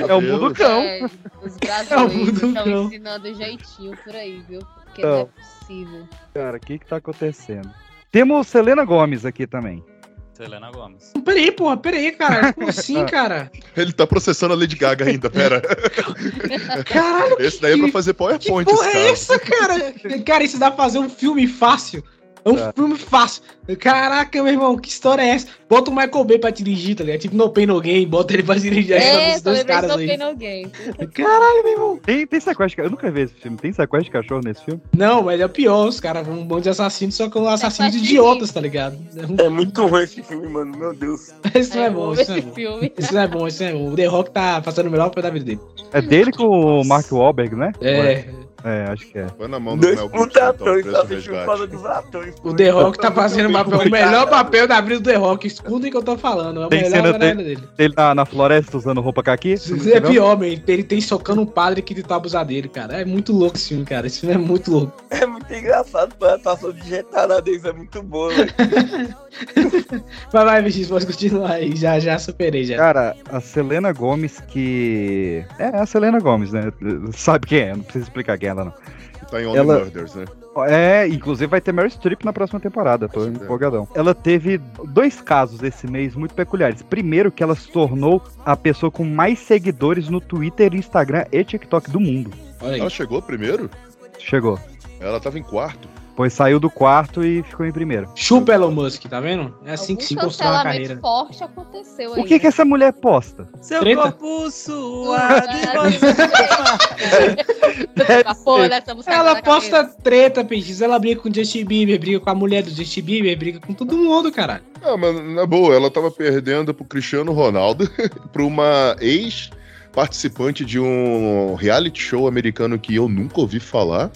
É o mundo cão. É, os (laughs) É o brasileiros mundo estão cão. ensinando jeitinho por aí, viu? Porque não é Então. possível. Cara, o que que tá acontecendo? Temos Selena Gomes aqui também. Selena Gomes. Peraí, porra, peraí, cara. Como (laughs) Ah. assim, cara? Ele tá processando a Lady Gaga ainda, pera. (laughs) Caralho, Esse daí é pra fazer PowerPoint, porra esse é cara. essa, cara? Cara, isso dá pra fazer um filme fácil. É um Tá. filme fácil. Caraca, meu irmão, que história é essa? Bota o Michael Bay pra dirigir, tá ligado? Tipo No Pain No Gain, bota ele pra dirigir aí, É, os só dois caras do aí. Pain No Gain. Caralho, meu irmão. Tem, tem sequestro de cachorro. Eu nunca vi esse filme. Tem sequestro de cachorro nesse filme? Não, mas é pior, os caras vão um monte de assassinos, só que um assassino de idiotas, tá ligado? É muito ruim esse filme, mano, meu Deus. (laughs) Isso não é É, bom, isso não é esse bom. filme. Isso não é bom, isso não é bom. O The Rock tá fazendo o melhor papel da vida dele. É dele com o Mark Wahlberg, né? É, É, acho que é. Vai na mão do Dois Mel atores, preço só do assistiu por causa resgate. dos atores. o The Rock tá fazendo uma- o melhor papel da vida do The Rock. Escutem o que eu tô falando. É o Tem melhor cena papel dele- dele. Ele tá na floresta usando roupa caqui? Isso é pior, man. Ele tem socando um padre que tentou abusar dele, cara. É muito louco esse filme, cara. Esse filme é muito louco. É muito engraçado, pô, a atuação de jetada deles é muito boa, velho. (laughs) Vai, vai, bicho, pode continuar aí. Já, já superei, já. Cara, a Selena Gomes que. É, a Selena Gomes, né? Sabe quem é? Não precisa explicar quem é ela, não. Tá em Only Ela- Murders, né? É, inclusive vai ter Meryl Streep na próxima temporada, tô é. empolgadão. Ela teve dois casos esse mês muito peculiares. Primeiro, que ela se tornou a pessoa com mais seguidores no Twitter, Instagram e TikTok do mundo. Olha aí. Ela chegou primeiro? Chegou. Ela tava em quarto. Pois saiu do quarto e ficou em primeiro. Chupa Elon Musk, tá vendo? É assim que se Algum constrói cancelamento carreira. forte aconteceu aí. O que que essa mulher posta? Seu Treta? corpo suado. A dessa música Ela posta treta, peixes. Ela briga com o Justin Bieber, briga com a mulher do Justin Bieber, briga com todo mundo, caralho. Ah, mas na boa, ela tava perdendo pro Cristiano Ronaldo, (laughs) pra uma ex participante de um reality show americano que eu nunca ouvi falar,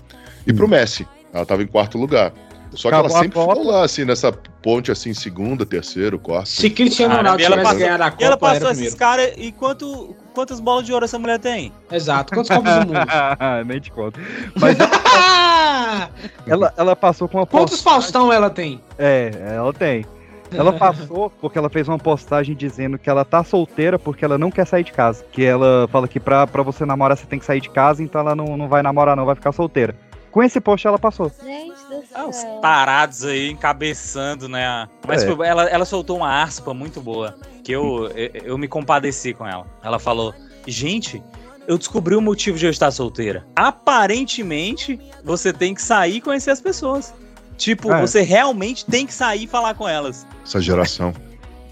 e pro Messi. Ela tava em quarto lugar. Só que Acabou ela a sempre Copa. ficou lá, assim, nessa ponte, assim, segunda, terceiro, quarto. Se Cristiano Ronaldo ela tivesse passou- ganhado a E ela Copa, passou esses caras e quanto, quantas bolas de ouro essa mulher tem? Exato. Quantos copos do mundo? (laughs) Nem te conto. Mas (laughs) ela, ela passou com uma Quantos Faustão ela tem? É, ela tem. Ela passou porque ela fez uma postagem dizendo que ela tá solteira porque ela não quer sair de casa. Que ela fala que pra, pra você namorar você tem que sair de casa, então ela não, não vai namorar, não, vai ficar solteira. Com esse post ela passou. Gente do Ah, os céu. tarados aí encabeçando, né? Mas É. ela, ela soltou uma aspa muito boa. Que eu, eu, eu me compadeci com ela. Ela falou: Gente, eu descobri o motivo de eu estar solteira. Aparentemente, você tem que sair e conhecer as pessoas. Tipo, É. você realmente tem que sair e falar com elas. Essa geração.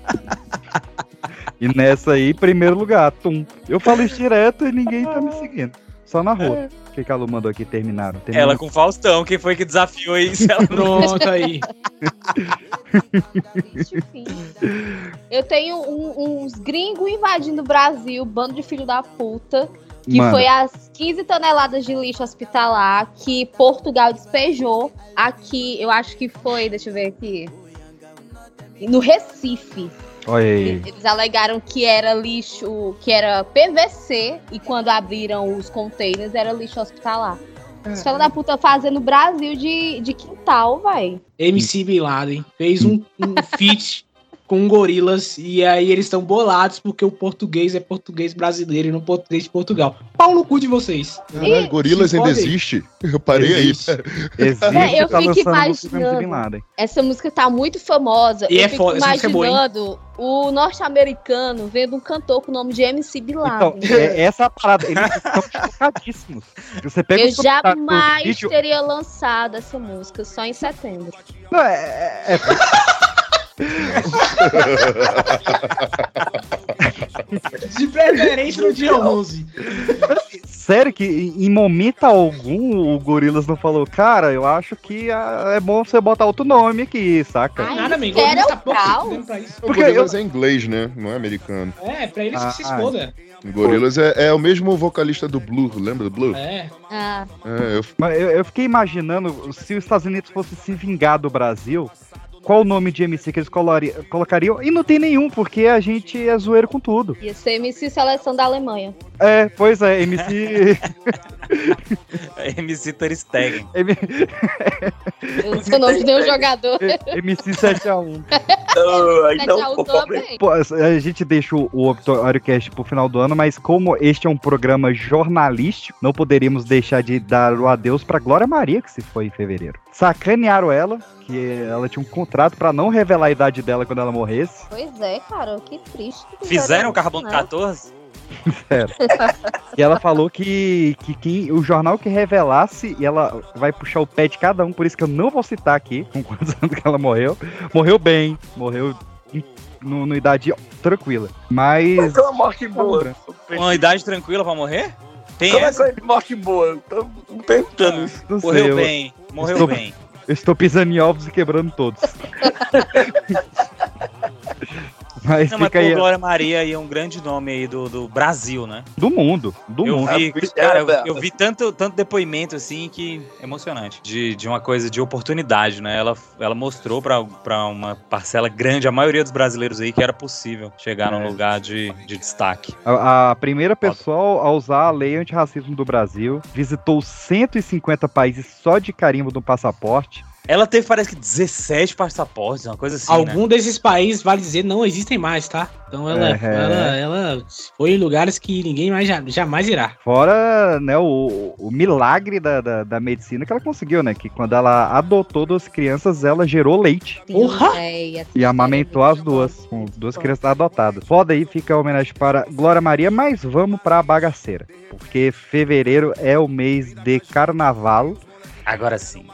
(laughs) E nessa aí, primeiro lugar, tum. Eu falo isso direto e ninguém tá me seguindo. Só na rua. O que, que a Lu mandou aqui? Terminaram. Terminaram. Ela com o Faustão, quem foi que desafiou isso? Ela... (laughs) Pronto aí. (laughs) Eu tenho um- uns gringos invadindo o Brasil, bando de filho da puta. Que Mano. foi as 15 toneladas de lixo hospitalar que Portugal despejou aqui. Eu acho que foi, deixa eu ver aqui. No Recife. Aí. Eles alegaram que era lixo, que era PVC, e quando abriram os containers era lixo hospitalar. Os filhos da puta fazendo Brasil de, de quintal, vai. MC Bin Laden fez um, um (laughs) feat com gorilas e aí eles estão bolados porque o português é português brasileiro e não português de Portugal. Pau no cu de vocês. Caralho, Gorilas ainda existe? Eu parei aí. Existe. Existe, É, eu tá fico imaginando. Essa música tá muito famosa. E eu é fico foda, essa música é boa, hein? imaginando o norte-americano vendo um cantor com o nome de MC Bin Laden. Então, é, essa é a parada. Eles estão chocadíssimos. Você pega eu jamais vídeo- teria lançado essa música, só em setembro. Não, é, é- (laughs) De preferência no dia 11. Sério que em momento algum o Gorilas não falou, cara, eu acho que ah, é bom você botar outro nome aqui, saca? Ai, Nada, amigo. tá o pouco pra isso. O Porque Gorilas é inglês, né? Não é americano. É, pra eles que se Ah, exploda. O Gorilas é, é o mesmo vocalista do Blue, lembra do Blue? É. Ah, É, eu eu, eu fiquei imaginando se os Estados Unidos fosse se vingar do Brasil, qual o nome de MC que eles colori- colocariam? E não tem nenhum, porque a gente é zoeiro com tudo. ia ser MC Seleção da Alemanha. É, pois é, MC. (laughs) (laughs) MC Ter Stegen. M- Eu não sou nome de nenhum jogador. MC 7x1. Ah, então, 7x1 pô, também. Pô, a gente deixa o o Obituáriocast pro final do ano, mas como este é um programa jornalístico, não poderíamos deixar de dar o adeus pra Glória Maria, que se foi em fevereiro. Sacanearam ela, que ela tinha um contrato pra não revelar a idade dela quando ela morresse. Pois é, cara, que triste. que Fizeram o Carbono né? 14? E ela falou que, que quem, o jornal que revelasse, e ela vai puxar o pé de cada um, por isso que eu não vou citar aqui com quantos (laughs) anos que ela morreu. Morreu bem, morreu no, no idade tranquila. Mas. Mas é uma morte boa. Uma idade tranquila pra morrer? Tem Como é essa? que é morte boa? Eu tô perguntando sei, Morreu eu- bem, morreu Estou- bem. Estou pisando em ovos e quebrando todos. (laughs) Mas Não, mas fica pô, aí. Glória Maria aí é um grande nome aí do, do Brasil, né? Do mundo. Do eu mundo. vi, Ah, cara, eu, é, eu vi tanto, tanto depoimento assim que emocionante. De, de uma coisa de oportunidade, né? Ela, ela mostrou pra, pra uma parcela grande, a maioria dos brasileiros aí, que era possível chegar É. num lugar de, de destaque. A, a primeira pessoa a usar a lei antirracismo do Brasil visitou 150 países só de carimbo do passaporte. Ela teve, parece que 17 passaportes, uma coisa assim. né? Algum desses países, vale dizer, não existem mais, tá? Então ela, É. ela, ela foi em lugares que ninguém mais ja- jamais irá. Fora né, o, o milagre da, da, da medicina que ela conseguiu, né? Que quando ela adotou duas crianças, ela gerou leite. Porra! É, essa E amamentou as duas, com duas crianças adotadas. Foda aí, fica a homenagem para Glória Maria, mas vamos pra bagaceira. Porque fevereiro é o mês de carnaval. Agora sim.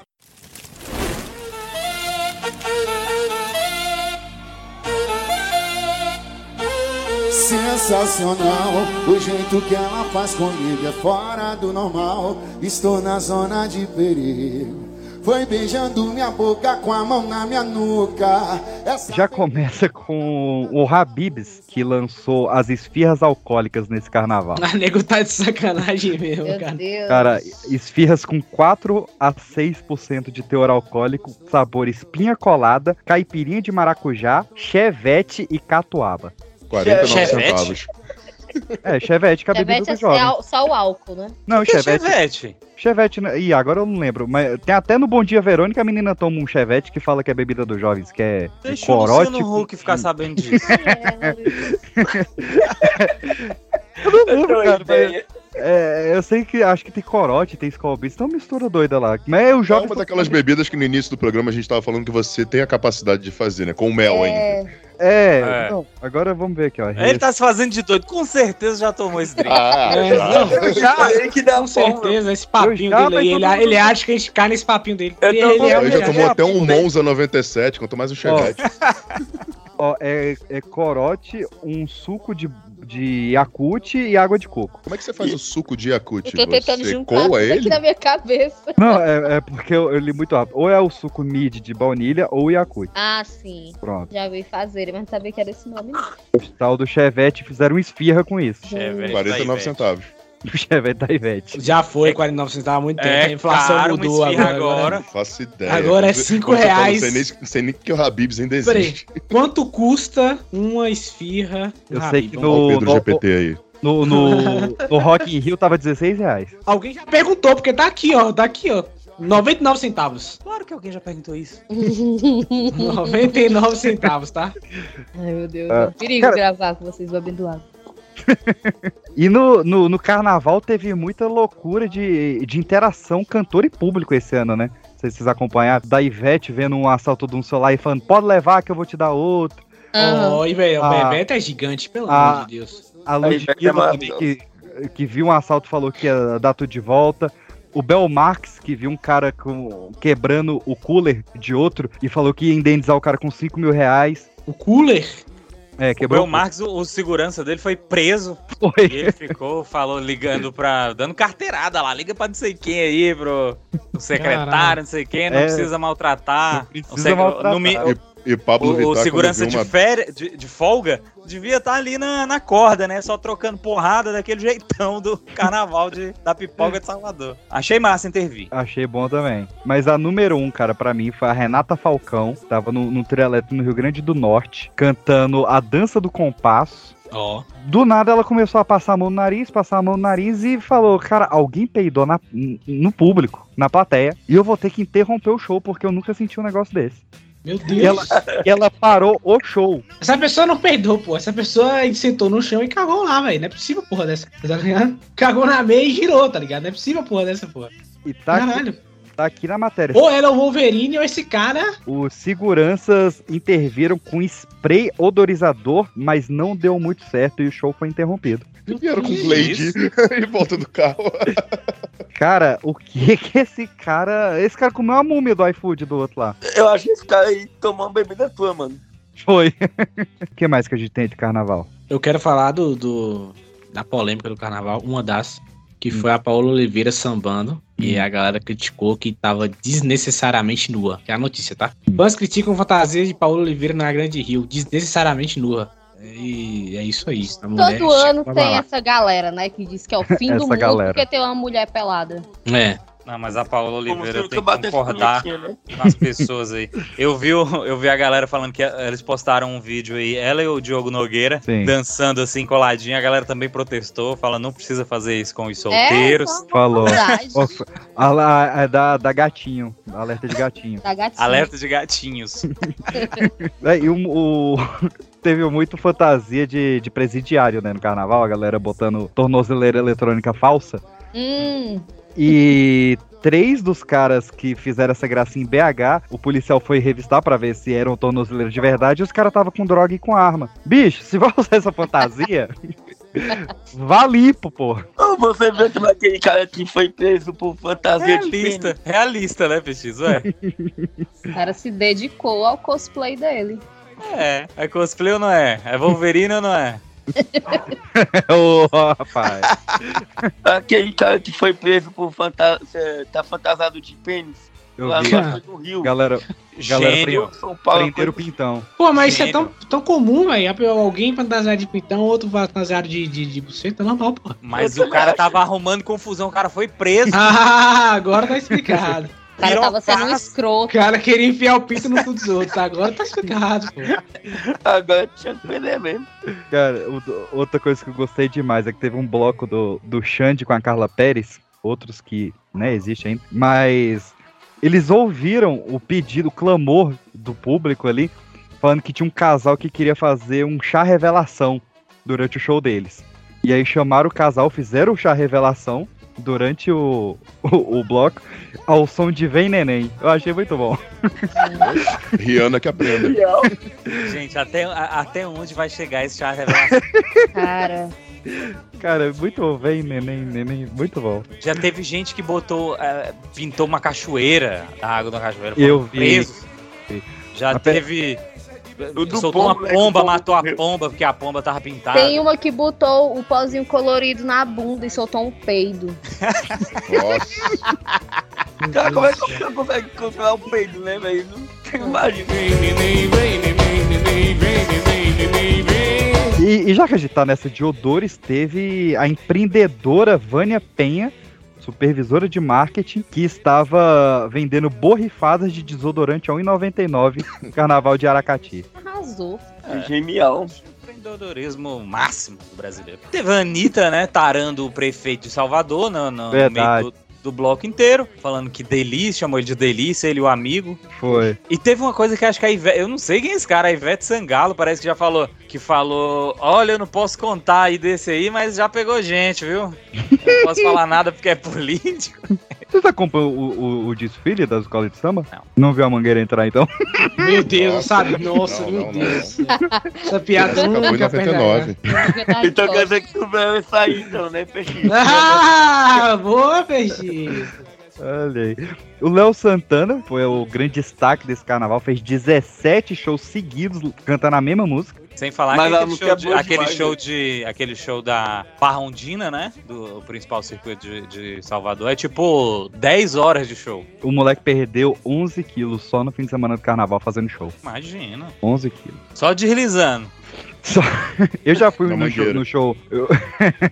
Sensacional, o jeito que ela faz comigo é fora do normal. Estou na zona de perigo. Foi beijando minha boca com a mão na minha nuca. Essa Já começa com o Habibs, que lançou as esfirras alcoólicas nesse carnaval. A nego tá de sacanagem mesmo, Meu cara. Deus. Cara, esfirras com 4 a 6% de teor alcoólico, sabor espinha colada, caipirinha de maracujá, chevette e catuaba. 49 Chevette? centavos. É, chevette que é a bebida Chevette é dos jovens. só, o álcool, né? Não, chevette, chevette? chevette, né? Ih, agora eu não lembro, mas tem até no Bom Dia Verônica a menina toma um chevette que fala que é bebida dos jovens, que é Deixa o corote. Luciano Huck ficar sabendo disso. (laughs) É, (laughs) Eu não lembro, cara, mas-. É, eu sei que acho que tem corote, tem Beats, tem uma mistura doida lá. Mas é o É jovem. uma daquelas bebidas que no início do programa a gente tava falando que você tem a capacidade de fazer, né? Com mel ainda. é, É, é. Não, agora vamos ver aqui, ó. Ele tá se fazendo de doido, com certeza já tomou esse drink. (laughs) Ah, é, não, já, ele que dá com certeza, esse papinho já, dele aí, ele, ele acha que a gente cai nesse papinho dele. Eu, ele, ele, é, já tomou até um Monza 97, quanto mais um Chevette. (laughs) Ó, é, é corote, um suco de de Yakut e água de coco. Como é que você faz o suco de Yakut? Eu tô tentando você juntar coa ele? aqui na minha cabeça. Não, é, é porque eu, eu, li muito rápido. Ou é o suco mid de baunilha ou Yakut. Ah, sim. Pronto. Já vi fazer, mas não sabia que era esse nome. Não. O tal do Chevette fizeram esfirra com isso. Chevette 49 centavos. O Chevette da Ivete. Já foi 49 centavos há muito tempo. É, a inflação caro, mudou agora. agora. Não faço ideia. Agora é 5 reais. Não sei, nem, sei nem que o Habibs ainda existe. Peraí, quanto custa uma esfirra? Eu sei que no, Pedro no, GPT aí. No, no, (laughs) no Rock in Rio tava 16 reais. Alguém já perguntou, porque tá aqui, ó. Tá aqui, ó. 99 centavos. Claro que alguém já perguntou isso. (laughs) 99 centavos, tá? Ai, meu Deus. É perigo cara... gravar com vocês bebendo água. (laughs) e no, no, no, carnaval teve muita loucura de, de interação cantor e público esse ano, né? Não sei se vocês acompanharam. Da Ivete vendo um assalto de um celular e falando, pode levar que eu vou te dar outro. Uhum. Oh, velho, a Ivete é gigante, pelo a, amor de Deus. A Ludmilla é também, que, que viu um assalto falou que ia dar tudo de volta. O Bel Marx, que viu um cara com, quebrando o cooler de outro e falou que ia indenizar o cara com 5 mil reais. O cooler? É, quebrou. O Marx, o, o, segurança dele foi preso. Foi. E ele ficou, falou, ligando pra. dando carteirada lá. Liga pra não sei quem aí, pro, pro secretário, Caramba. não sei quem, não é, precisa maltratar. Não precisa maltratar. No, e Pablo o, Vittar, o segurança de, uma... férias, de, de, folga devia estar tá ali na, na corda, né? Só trocando porrada daquele (laughs) jeitão do carnaval de, da pipoca de Salvador. Achei massa intervir. Achei bom também. Mas a número um, cara, para mim foi a Renata Falcão. Tava no, no trio elétrico no Rio Grande do Norte, cantando a dança do compasso. Oh. Do nada ela começou a passar a mão no nariz, passar a mão no nariz e falou: Cara, alguém peidou na, no público, na plateia, e eu vou ter que interromper o show porque eu nunca senti um negócio desse. Meu Deus. E ela, e ela parou o show. Essa pessoa não perdoou, pô. Essa pessoa sentou no chão e cagou lá, velho. Não é possível, porra, dessa. Tá ligado? Cagou na meia e girou, tá ligado? Não é possível, porra, dessa, porra. E tá Caralho. Tá aqui na matéria. Ou era o Wolverine ou esse cara. Os seguranças interviram com spray odorizador, mas não deu muito certo e o show foi interrompido. (laughs) E vieram com Blade em volta do carro. Cara, o que (laughs) que esse cara. Esse cara comeu a múmia do iFood do outro lá. Eu acho que esse cara aí tomou uma bebida tua, mano. Foi. O (laughs) que mais que a gente tem de carnaval? Eu quero falar do, do da polêmica do carnaval, uma das, que hum. foi a Paola Oliveira sambando. E a galera criticou que tava desnecessariamente nua. Que é a notícia, tá? Fãs criticam fantasia de Paola Oliveira na Grande Rio, desnecessariamente nua. E é isso aí. Todo ano tem essa galera, né? Que diz que é o fim (laughs) do mundo galera. porque tem uma mulher pelada. É. Não, mas a Paola Oliveira tem que concordar né? com as pessoas aí. Eu vi, eu vi a galera falando que eles postaram um vídeo aí, ela e o Diogo Nogueira, Sim. dançando assim, coladinho. A galera também protestou, falando não precisa fazer isso com os é, solteiros. É, Falou. a, a, da, da gatinho, alerta de gatinho. Da gatinho. Alerta de gatinhos. (laughs) é, e o, o (laughs) teve muito fantasia de, de presidiário, né, no carnaval, a galera botando tornozeleira eletrônica falsa. Hum. E três dos caras que fizeram essa gracinha em BH, o policial foi revistar para ver se eram tornozeleiros de verdade e os caras estavam com droga e com arma. Bicho, se vai (laughs) usar essa fantasia, (laughs) vá limpo, pô. Você vê como aquele cara que foi preso por fantasia realista, de Realista, né, PX? Ué. O cara se dedicou ao cosplay dele. É, é cosplay ou não é? É Wolverine ou não é? (laughs) Ô, oh, rapaz. Aquele cara que foi preso por fanta tá fantasiado de pênis. Eu lá vi. no Rio. Galera, galera Gênio. São Paulo, prenderam pintão. Pô, mas Gênio. isso é tão, tão comum, velho. Alguém fantasiado de pintão, outro fantasiado de, de, de buceta, normal, pô. Mas o cara tava arrumando confusão, o cara foi preso. (laughs) Ah, agora tá explicado cara tava sendo um escroto. O cara queria enfiar o pinto no cu dos outros. Agora tá explicado, pô. Agora tinha que perder mesmo. Cara, outra coisa que eu gostei demais é que teve um bloco do, do Xande com a Carla Pérez. Outros que, né, existem ainda. Mas eles ouviram o pedido, o clamor do público ali, falando que tinha um casal que queria fazer um chá revelação durante o show deles. E aí chamaram o casal, fizeram o chá revelação durante o, o, o, bloco ao som de Vem Neném. Eu achei muito bom. (laughs) Rihanna que aprenda. (laughs) Gente, até, até onde vai chegar esse chá revelação? Cara. Cara, muito bom, vem, neném, neném, muito bom. Já teve gente que botou, uh, pintou uma cachoeira, a água da cachoeira. Eu vi. Presos. Já teve do soltou pombo, uma né, pomba, matou a pomba, porque a pomba tava pintada. Tem uma que botou o pozinho colorido na bunda e soltou um peido. Nossa. Cara, como é que você consegue controlar o peido, né, velho? Imagina. E, e já que a gente tá nessa de odores, teve a empreendedora Vânia Penha, supervisora de marketing, que estava vendendo borrifadas de desodorante a 1,99 no carnaval de Aracati. Arrasou. É. Genial empreendedorismo máximo do brasileiro. Teve a Anitta, né, tarando o prefeito de Salvador no, no, no meio do, do, bloco inteiro, falando que delícia, chamou ele de delícia, ele o amigo. Foi. E teve uma coisa que acho que a Ivete, eu não sei quem é esse cara, a Ivete Sangalo, parece que já falou, que falou, olha, eu não posso contar aí desse aí, mas já pegou gente, viu? Não posso falar nada porque é político. (laughs) Você acompanhou o, o, o, desfile das escolas de samba? Não. Não viu a mangueira entrar, então? (laughs) Meu Deus, sabe? Nossa, não, meu não, Deus. Não. Essa piada nunca Acabou em 99. então quer dizer que tu vai sair, então, né, Peixinho? (laughs) Ah, boa, Peixinho. Olha aí. O Léo Santana foi o grande destaque desse carnaval, fez 17 shows seguidos cantando a mesma música. Sem falar Mas aquele, show, é de, aquele demais, show né? de. Aquele show da Barrondina, né? Do principal circuito de, de, Salvador. É tipo 10 horas de show. O moleque perdeu 11 quilos só no fim de semana do carnaval fazendo show. Imagina. 11 quilos. Só deslizando. Só... (laughs) Eu já fui no show, no show. Eu...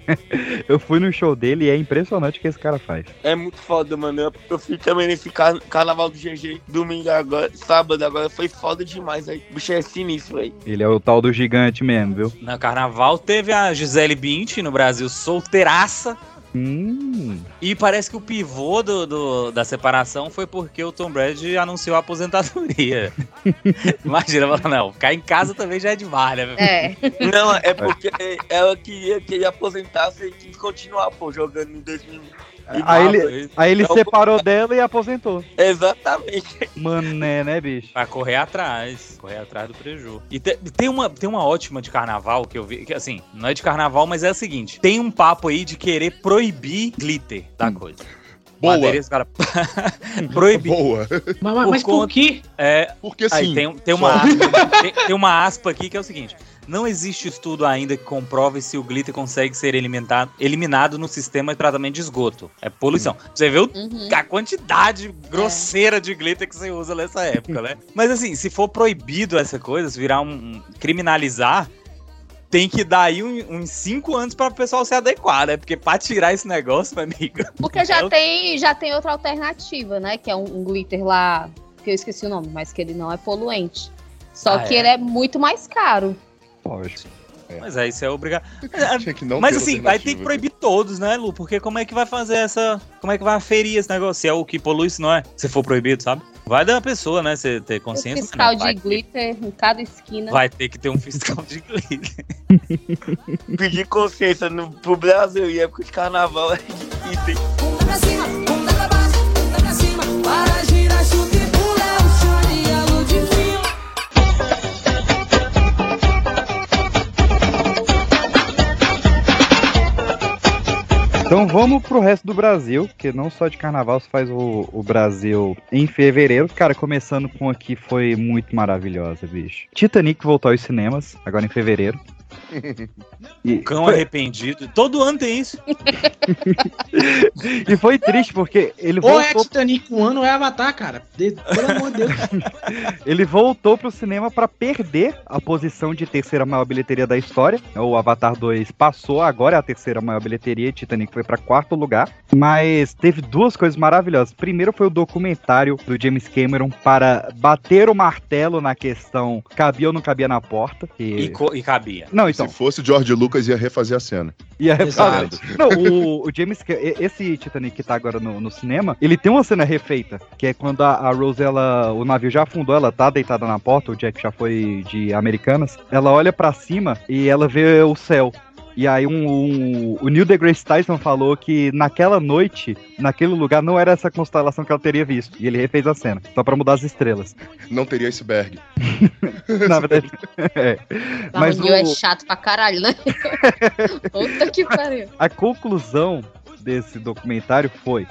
(laughs) eu... fui no show dele e é impressionante o que esse cara faz. É muito foda, mano. Eu, fui também nesse car... carnaval do GG domingo agora, sábado agora. Foi foda demais aí. O bicho é sinistro, aí. Ele é o tal do gigante mesmo, viu? No carnaval teve a Gisele Bint no Brasil, solteiraça. Hum. E parece que o pivô do, do, da separação foi porque o Tom Brady anunciou a aposentadoria. (laughs) Imagina, não, ficar em casa também já é demais, né? É. Não, é porque ela queria que ele aposentasse e quis continuar, pô, jogando em 2000. Aí ele, aí ele separou dela e aposentou. (laughs) Exatamente. Mané, né, bicho? Pra correr atrás. Correr atrás do preju. E te, tem, uma, tem uma ótima de carnaval que eu vi. Que, assim, não é de carnaval, mas é a seguinte: tem um papo aí de querer proibir glitter da hum. coisa. Boa. cara, (laughs) proibir. Boa. Mas, mas por, por quê? É, Porque sim. Aí, tem, tem, uma aspa, tem, tem, uma aspa aqui que é o seguinte: não existe estudo ainda que comprove se o glitter consegue ser eliminado, eliminado no sistema de tratamento de esgoto. É poluição. Uhum. Você o, uhum. a quantidade grosseira é. de glitter que você usa nessa época, né? Mas assim, se for proibido essa coisa, se virar um, um criminalizar, tem que dar aí uns 5 anos para o pessoal se adequar, né? Porque para tirar esse negócio, meu amigo. (laughs) Porque já, é tem, já tem outra alternativa, né? Que é um, um, glitter lá, que eu esqueci o nome, mas que ele não é poluente. Só ah, que é? ele é muito mais caro. Lógico. É. Mas aí você é obrigado. Mas assim, vai ter que proibir todos, né, Lu? Porque como é que vai fazer essa. Como é que vai aferir esse negócio? Se é o que polui, se não é? Se for proibido, sabe? Vai da pessoa, né? Você ter consciência. Um fiscal não, de glitter ter... em cada esquina. Vai ter que ter um fiscal de glitter. (laughs) Pedir consciência no, pro Brasil e época de carnaval é difícil. Então vamos pro resto do Brasil, que não só de carnaval se faz o, o Brasil em fevereiro. Cara, começando com aqui foi muito maravilhosa, bicho. Titanic voltou aos cinemas, agora em fevereiro. E o cão foi... arrependido. Todo ano tem isso. (laughs) e foi triste porque ele voltou. Ou é Titanic um ano ou é Avatar, cara. De... Pelo amor de Deus. (laughs) ele voltou pro cinema para perder a posição de terceira maior bilheteria da história. O Avatar 2 passou, agora é a terceira maior bilheteria. Titanic foi para quarto lugar. Mas teve duas coisas maravilhosas. Primeiro foi o documentário do James Cameron para bater o martelo na questão cabia ou não cabia na porta. E, e cabia. Não, então. Se fosse o George Lucas, ia refazer a cena. Ia refazer. Não, o, o, James, esse Titanic que tá agora no, no, cinema, ele tem uma cena refeita, que é quando a, a, Rose, ela, o navio já afundou, ela tá deitada na porta, o Jack já foi de Americanas, ela olha para cima e ela vê o céu. E aí um, um, o Neil deGrasse Tyson falou que naquela noite, naquele lugar, não era essa constelação que ela teria visto. E ele refez a cena, só pra mudar as estrelas. Não teria iceberg. (laughs) Na verdade, (laughs) é. Mas o Neil é chato pra caralho, né? (laughs) Puta que pariu. A conclusão desse documentário foi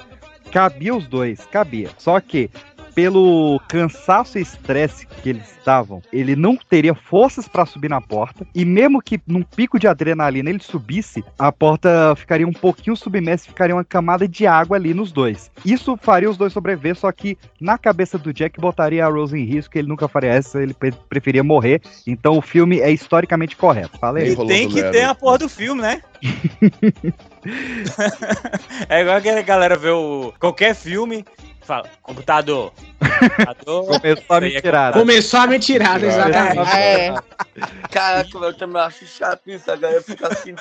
cabia os dois, cabia. Só que pelo cansaço e estresse que eles estavam, ele não teria forças para subir na porta. E mesmo que num pico de adrenalina ele subisse, a porta ficaria um pouquinho submersa e ficaria uma camada de água ali nos dois. Isso faria os dois sobreviver, só que na cabeça do Jack botaria a Rose em risco, ele nunca faria essa, ele preferia morrer. Então o filme é historicamente correto. Falei. E tem que ter a porra do filme, né? (laughs) (laughs) é igual que a galera vê o, qualquer filme, fala, computador. computador (laughs) Começou a mentirada. Começou a mentirada, exatamente. É. Caraca, eu também acho chato isso, a galera fica assim,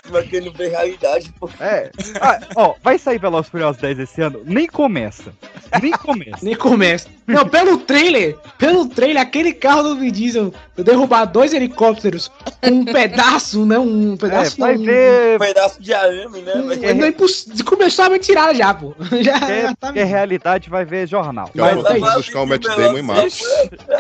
ver realidade. Pô. É. Ah, ó, vai sair Velozes Furiosos 10 esse ano? Nem começa. Nem começa. Nem começa. Não, pelo trailer, pelo trailer, aquele carro do Vin Diesel derrubar dois helicópteros com um pedaço, né? Um pedaço. É, vai não, ver. Um pedaço de arame, né? Um, é, não é impossível. Começou a mentirada já, pô. (laughs) Já, é, já tá realidade vai ver jornal. Eu vou é buscar o Matt Damon em março.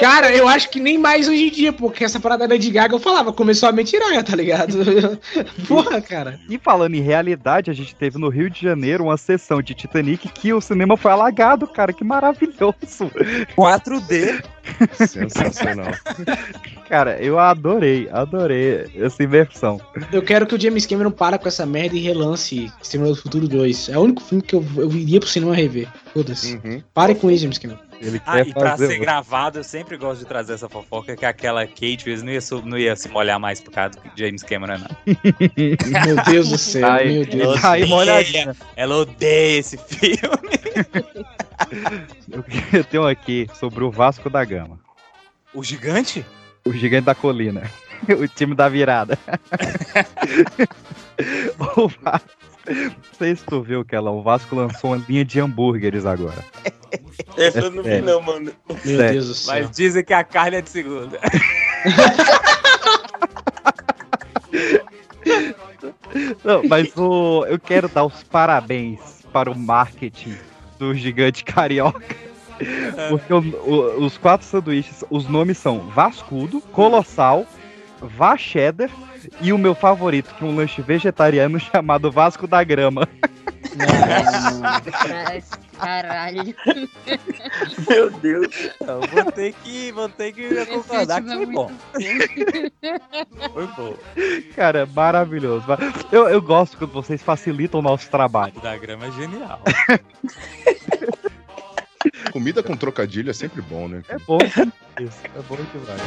Cara, eu acho que nem mais hoje em dia, porque essa parada da de Gaga eu falava, começou a mentirada, tá ligado? (laughs) Porra, cara. E falando em realidade, a gente teve no Rio de Janeiro uma sessão de Titanic que o cinema foi alagado, cara. Que maravilhoso. 4D. Sensacional. Cara, eu adorei, adorei essa imersão. Eu quero que o James Cameron para com essa merda e relance Exterminador do Futuro 2. É o único filme que eu, eu iria pro cinema rever. Foda-se. Uhum. Pare com isso, James Cameron. Ele ah, e pra ser gravado, eu sempre gosto de trazer essa fofoca que aquela Kate não ia, não ia se molhar mais por causa do James Cameron, não. (laughs) meu Deus do céu, Ai, meu Deus. Ela odeia, ela odeia esse filme. (laughs) (laughs) eu tenho aqui sobre o Vasco da Gama. O gigante? O gigante da colina. (laughs) O time da virada. (laughs) o Vasco. Não sei se tu viu que ela, o Vasco lançou uma linha de hambúrgueres agora. Essa eu não vi não, mano. Meu Deus do céu. Mas dizem que a carne é de segunda. Não, mas o, eu quero dar os parabéns para o marketing do gigante carioca. Porque o, o, os quatro sanduíches, os nomes são Vascudo, Colossal, Vachedder e o meu favorito, que é um lanche vegetariano chamado Vasco da Grama. Nossa, caralho. Meu Deus. Eu vou ter que, vou ter que concordar que foi bom. foi bom. Cara, maravilhoso. Eu, eu gosto quando vocês facilitam o nosso trabalho. Da grama é genial. Comida com trocadilho é sempre bom, né? É bom. Isso, é bom demais.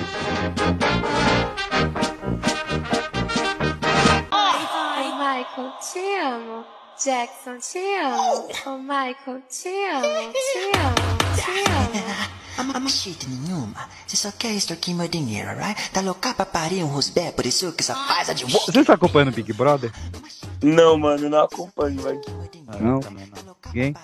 Michael, te amo. Jackson, te amo. Oh, Michael, te amo, te amo, te amo. Ama shit nenhuma. Você só quer extorquir meu dinheiro, right? Tá louca pra parir um rosbé, por isso que só faz a de Você tá acompanhando Big Brother? Não, mano, não acompanho, velho. Não? Ninguém?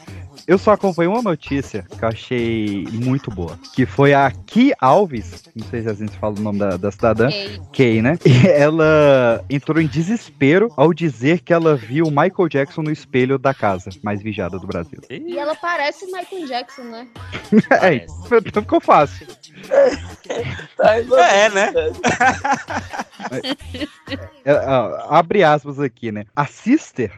Eu só acompanhei uma notícia que eu achei muito boa. Que foi a Ki Alves, não sei se a gente fala o nome da, da cidadã. Kay. Kay, né? (laughs) E ela entrou em desespero ao dizer que ela viu o Michael Jackson no espelho da casa mais vigiada do Brasil. E ela parece Michael Jackson, né? (laughs) é, isso ficou fácil. é, né? (laughs) É, é, abre aspas aqui, né? A Sister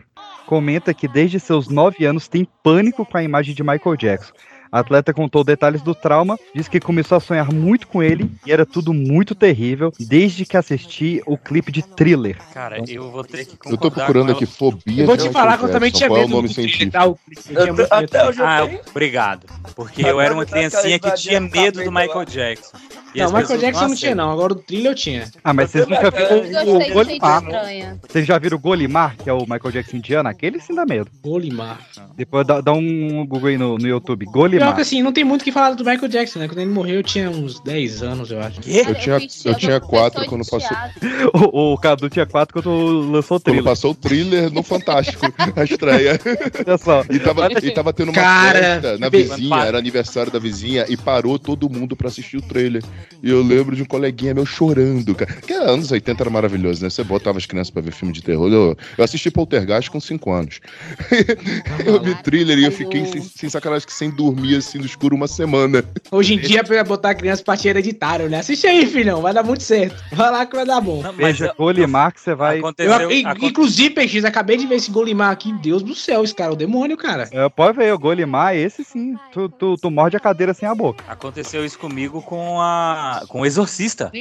comenta que desde seus 9 anos tem pânico com a imagem de Michael Jackson. A atleta contou detalhes do trauma, disse que começou a sonhar muito com ele e era tudo muito terrível desde que assisti o clipe de Thriller. Cara, então, eu vou ter que Eu tô procurando aqui fobia. Eu vou te falar que eu também tinha Qual é medo o nome? Thriller, tá? O clipe, eu muito medo. Ah, obrigado. Porque eu era uma criancinha que tinha medo do Michael Jackson. E Não, Michael Jackson não tinha, não. Agora o thriller eu tinha. Ah, mas vocês nunca viram Eu o, o de Golimar? Vocês já viram o Golimar, que é o Michael Jackson indiano? Aquele sim dá medo. Golimar. Depois dá, dá um Google aí no, no YouTube. Golimar. Pior que assim, não tem muito o que falar do Michael Jackson, né? Quando ele morreu, eu tinha uns 10 anos, eu acho. Eu tinha, eu tinha 4 quando passou. (laughs) O, o Cadu tinha 4 quando lançou o thriller. Quando passou o thriller no Fantástico, a estreia. Olha só. E tava, e tava tendo uma Cara, festa na vizinha, era aniversário da vizinha, e parou todo mundo pra assistir o trailer. E eu lembro de um coleguinha meu chorando, cara. Que anos 80 era maravilhoso, né? Você botava as crianças pra ver filme de terror. Eu, eu assisti Poltergeist com 5 anos. (laughs) eu vi thriller e eu fiquei sem, sem sacanagem que sem dormir assim no escuro uma semana. Hoje em dia, pra botar a criança pra tirar hereditário, né? Assiste aí, filhão, vai dar muito certo. Vai lá que vai dar bom. Veja, Golimar que você vai. Eu, in- inclusive, PX, acabei de ver esse Golimar aqui. Deus do céu, esse cara é o demônio, cara. É, pode ver, o Golimar, esse sim. Tu, tu, tu morde a cadeira sem a boca. Aconteceu isso comigo com a com o Exorcista.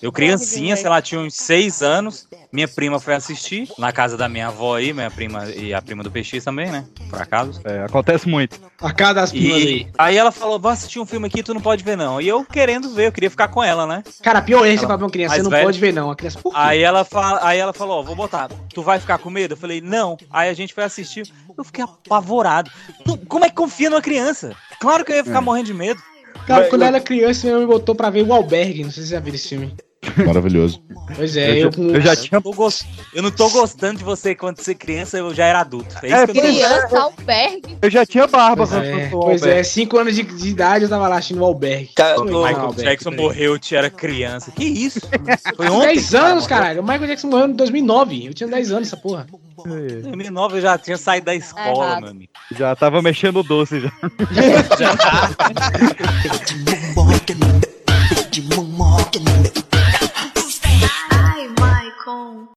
Eu criancinha, sei lá, tinha uns seis anos. Minha prima foi assistir na casa da minha avó aí, minha prima e a prima do PX também, né? Por acaso. É, acontece muito. A cara E aí. aí ela falou: Vou assistir um filme aqui, tu não pode ver, não. E eu querendo ver, eu queria ficar com ela, né? Cara, pior é esse pra uma criança, você não velha. pode ver, não. A criança, por quê? Aí ela, fala, aí ela falou, ó, vou botar, tu vai ficar com medo? Eu falei, não. Aí a gente foi assistir, eu fiquei apavorado. Tu- como é que confia numa criança? Claro que eu ia ficar É. morrendo de medo. Cara, quando eu era criança, minha mãe me botou pra ver o Albergue. Não sei se você já viu esse filme. (laughs) Maravilhoso. Pois é, eu, Eu já- eu já Eu não tô gos- Eu não tô gostando de você quando você é criança, eu já era adulto. É É, que eu não Criança, albergue. Eu já tinha barba Pois quando é, eu pois é, Alberto. 5 anos de, de idade eu tava lá assistindo o Albergue. Sonhei o Michael Albergue, Jackson morreu, eu tinha era criança. Que isso? (laughs) Foi ontem. 10 anos, caralho. O Michael Jackson morreu em 2009. Eu tinha 10 anos, essa porra. Em 2009 eu já tinha saído da escola, meu amigo. Já tava mexendo o doce já. (laughs) Ai, Michael.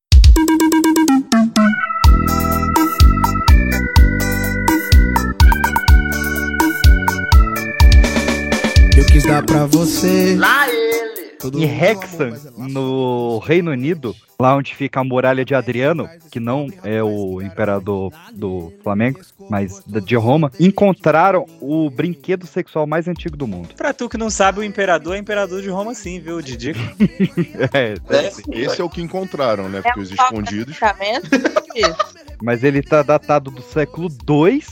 Eu quis dar pra você. Lá ele. Todo Em Hexham, é no Reino Unido, lá onde fica a muralha de Adriano, que não é o imperador do Flamengo, mas de Roma, encontraram o brinquedo sexual mais antigo do mundo. Pra tu que não sabe, o imperador é imperador de Roma sim, viu, Didi? (laughs) É, É, Esse é o que encontraram, né? Porque os toque escondidos. (laughs) Mas ele tá datado do século II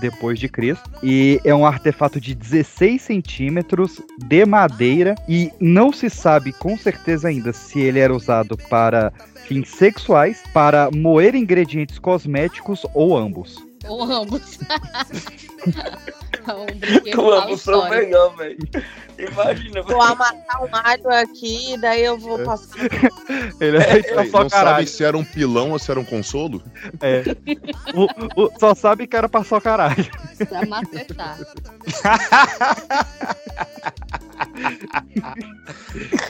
depois de Cristo e é um artefato de 16 centímetros de madeira e não se sabe com certeza ainda se ele era usado para fins sexuais, para moer ingredientes cosméticos ou ambos. Ou ambos. (laughs) (laughs) um brinquedo fala é são melhor, velho. Imagina, Vou amassar um alho aqui e daí eu vou passar. (laughs) Ele é só não caralho. sabe se era um pilão ou se era um consolo? É. O- o- só sabe que era pra só caralho. (laughs) Pra macetar.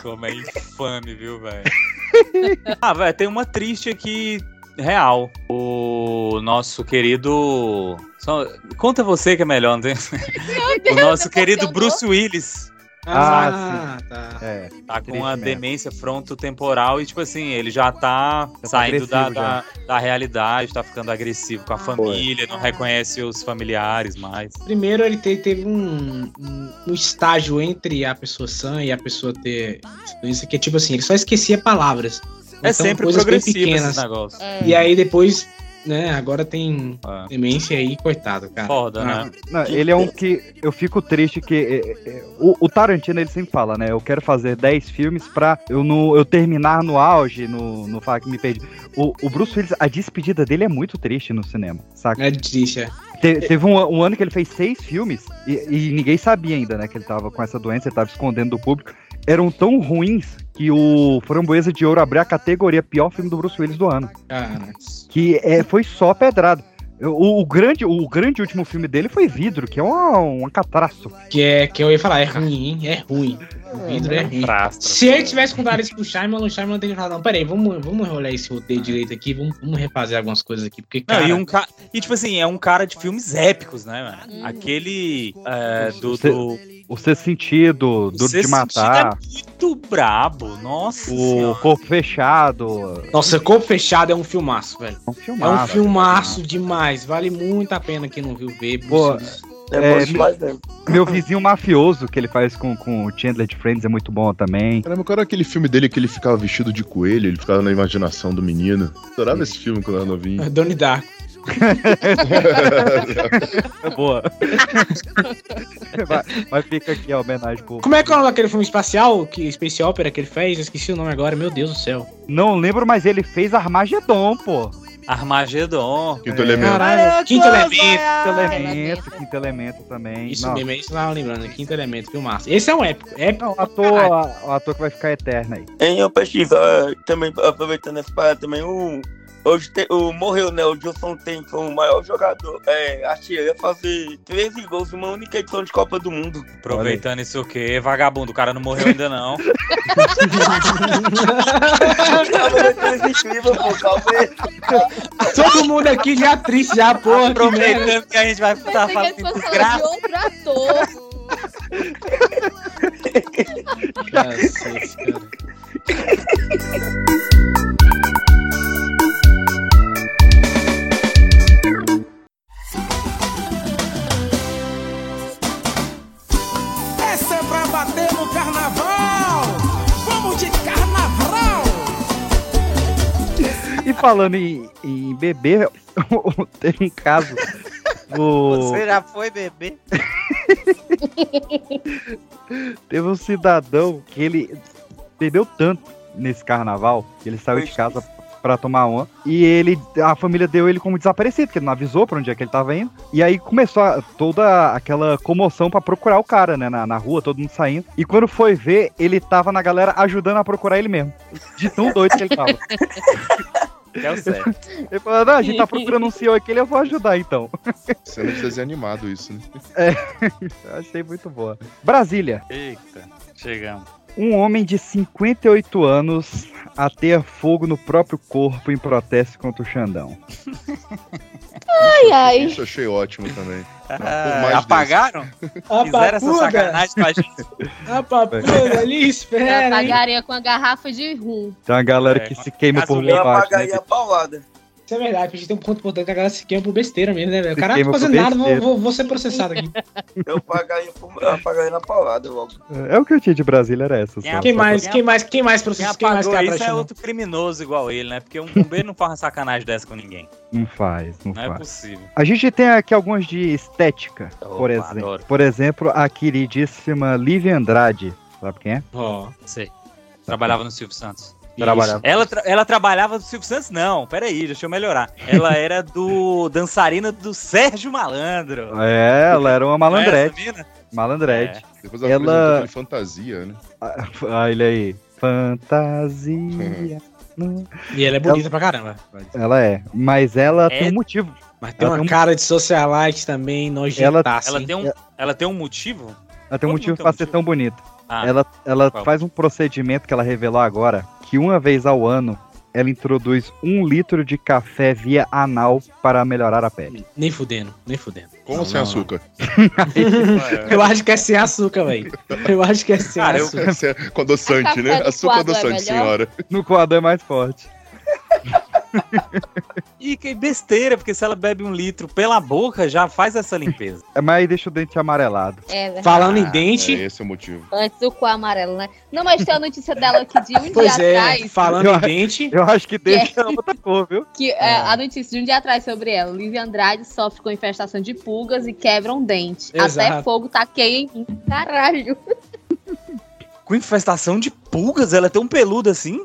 Como é infame, viu, velho? ah, velho, tem uma triste aqui real. O nosso querido. só- Conta você que é melhor, não tem? (laughs) o nosso querido Bruce Willis. Ah, tá. É. Tá com Triste a mesmo. demência frontotemporal e, tipo assim, ele já tá tá saindo da, da, da realidade, tá ficando agressivo com a família, não reconhece os familiares mais. Primeiro, ele te- teve um, um, um estágio entre a pessoa sã e a pessoa ter doença que é tipo assim, ele só esquecia palavras. É Então, sempre progressivo esse negócio. É. E aí depois, né, agora tem É. demência aí, coitado, cara. Foda, Ah, né? Não, ele é um que eu fico triste que é, é, o, o Tarantino ele sempre fala, né? Eu quero fazer 10 filmes pra eu, no, eu terminar no auge, no, no Falar que me pede. O, o Bruce Willis, a despedida dele é muito triste no cinema, saca? É triste, é. Te- teve um, um ano que ele fez seis filmes e, e ninguém sabia ainda, né? Que ele tava com essa doença, ele tava escondendo do público. Eram tão ruins que o Framboesa de Ouro abriu a categoria pior filme do Bruce Willis do ano. Cara, Que é, foi só pedrado. O, o grande, o grande último filme dele foi Vidro, que é uma, uma catástrofe. que é que eu ia falar, é ruim, hein? É ruim. O vidro é ruim. Frastra. Se ele tivesse contado isso pro Shyamalan, o Shyamalan teria falado, não, peraí, vamos, vamos olhar esse roteiro direito aqui, vamos, vamos refazer algumas coisas aqui, porque, Não, cara... e, um ca... e, tipo assim, é um cara de filmes épicos, né, mano? Uhum. Aquele é, do, do O Sexto Sentido, Duro Sexto de Matar, Sentido É muito brabo, nossa o senhora. Corpo Fechado. Nossa, Corpo Fechado é um filmaço, velho. É um É filmaço. um filmaço demais, vale muito a pena quem não viu ver. Pô. É, É, bom demais mesmo. Meu vizinho mafioso que ele faz com, com o Chandler de Friends é muito bom também. Caramba, qual era aquele filme dele que ele ficava vestido de coelho, ele ficava na imaginação do menino. Adorava esse filme quando eu era novinho. Donnie Darko. É (laughs) Boa. Mas, mas fica aqui a homenagem pro. Como é que é o nome daquele filme espacial, que Space Opera que ele fez? Eu esqueci o nome agora, meu Deus do céu. Não lembro, mas ele fez Armagedon, pô. Armagedon. Quinto elemento. Caralho, quinto elemento. Quinto elemento, quinto elemento também. Isso Não. mesmo, é isso tava lembrando. Quinto elemento, filmaço. Esse é um épico. épico. Não, o ator, a- o ator que vai ficar eterno aí. Em eu pesquisa, eh, também aproveitando essa parada também, o, hoje tem- o, morreu, né? O Gilson tem, foi o maior jogador, é, artilheiro, a fazer 13 gols em uma única edição de Copa do Mundo. Aproveitando isso o quê? Vagabundo, o cara não morreu ainda não. (laughs) Todo mundo aqui já triste, já, porra. que. Aproveitando que a gente vai estar que ele falando desgraça. de ator. Cacete, cara. (laughs) no carnaval! Vamos de carnaval! E falando em, em bebê, (laughs) teve um caso do. Você já foi bebê? (laughs) Teve um cidadão que ele bebeu tanto nesse carnaval que ele saiu de casa pra tomar uma e ele a família deu ele como desaparecido, porque ele não avisou pra onde é que ele tava indo. E aí começou a- toda aquela comoção pra procurar o cara, né, na, na rua, todo mundo saindo. E quando foi ver, ele tava na galera ajudando a procurar ele mesmo. De tão doido que ele tava. (laughs) É o certo. Ele falou: "Não, a gente tá procurando um senhor aqui, eu vou ajudar então". Cena de desenho animado isso, né? É, (laughs) eu achei muito boa. Brasília. Eita, chegamos. Um homem de 58 anos ateia fogo no próprio corpo em protesto contra o Xandão. Ai, ai. Isso eu achei ótimo também. Ah, apagaram? Fizeram essa sacanagem com a gente. A papuda ali, Eu espera, hein? apagaria com a garrafa de rum. Tem uma galera É, que se queima por gasolina bobagem. apagaria Né? a paulada. Isso é verdade, a gente tem um ponto importante que a galera se queima por besteira mesmo, né, velho? O cara não tá fazendo nada, vou, vou, vou ser processado aqui. (laughs) Eu por- eu apagaria na paulada logo. É o que eu tinha de Brasília, era essa. Quem. Quem mais, Quem quem mais, quem mais Quem processa? Quem mais quer isso é outro criminoso igual ele, né? Porque um bombeiro não faz uma sacanagem dessa com ninguém. Não faz, não, Não é faz. possível. A gente tem aqui alguns de estética. por, exemplo. adoro. por exemplo, a queridíssima Lívia Andrade. Sabe quem é? Ó, Sei. Trabalhava no Silvio Santos. Trabalhava. Ela, tra- ela trabalhava do Silvio Santos? Não, peraí, deixa eu melhorar. Ela (laughs) era do dançarina do Sérgio Malandro. É, ela era uma Não é malandrete. Malandrete. Depois ela, Ela- aquele fantasia, né? Ah, ele aí. Fantasia. (laughs) E ela é bonita pra caramba. Ela é. Mas ela É. tem um motivo. Mas tem Ela uma tem um- cara de socialite também, nojentaça. Ela hein? tem um, ela tem um motivo? Ela tem um motivo pra ser motivo. tão bonita. Ah, ela ela qual? faz um procedimento que ela revelou agora, que uma vez ao ano ela introduz um litro de café via anal para melhorar a pele. Nem fudendo, nem fudendo. Com Não, sem não, açúcar? (laughs) Eu acho que é sem açúcar, velho. (laughs) Eu acho que é sem Cara, eu- açúcar. Com adoçante, né? Açúcar é adoçante, melhor? senhora. No quadro é mais forte. (laughs) E que besteira, porque se ela bebe um litro pela boca, já faz essa limpeza. É, Mas deixa o dente amarelado. É, verdade. Falando em É dente, esse o motivo. Antes do cu amarelo, né? Não, mas tem a notícia dela aqui de um pois dia é, atrás. falando Eu em acho- dente, Eu acho que dente Que é outra cor, viu? Que é, a notícia de um dia atrás sobre ela. Lívia Andrade sofre com infestação de pulgas e quebra um dente. Até Exato. fogo taqueia em mim. Caralho. Com infestação de pulgas, ela é tão peluda assim?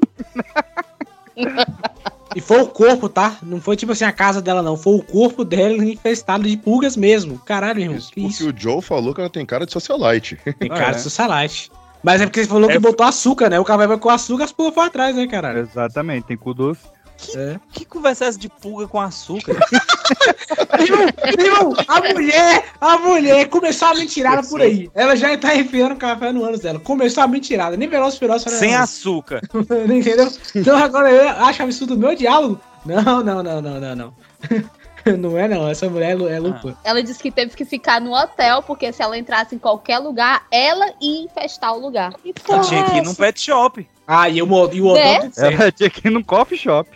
(laughs) e foi o corpo, tá? Não foi tipo assim a casa dela, não. Foi o corpo dela infestado de pulgas mesmo. Caralho, irmão. Isso Que porque isso? o Joe falou que ela tem cara de socialite. Tem Ah, cara é. de socialite. Mas é porque você falou que É, botou açúcar, né? O cara vai com açúcar, as pulgas pra trás, né, caralho? Exatamente, tem cu doce. É. Que conversa é essa de pulga com açúcar? (laughs) Irmão, irmão, a mulher, a mulher começou a mentirada por aí. Ela já tá enfiando café no ânus dela. Começou a mentirada. Nem Veloz Feroz Sem não. açúcar. (laughs) Entendeu? Então agora eu acho absurdo o meu diálogo. Não, não, não, não, não, não. (laughs) Não é não, essa mulher é lu- é loucura. Ela disse que teve que ficar no hotel, porque se ela entrasse em qualquer lugar, ela ia infestar o lugar. E Ela tinha que ir num pet shop. Ah, e e o hotel Né? Ela tinha que ir num coffee shop.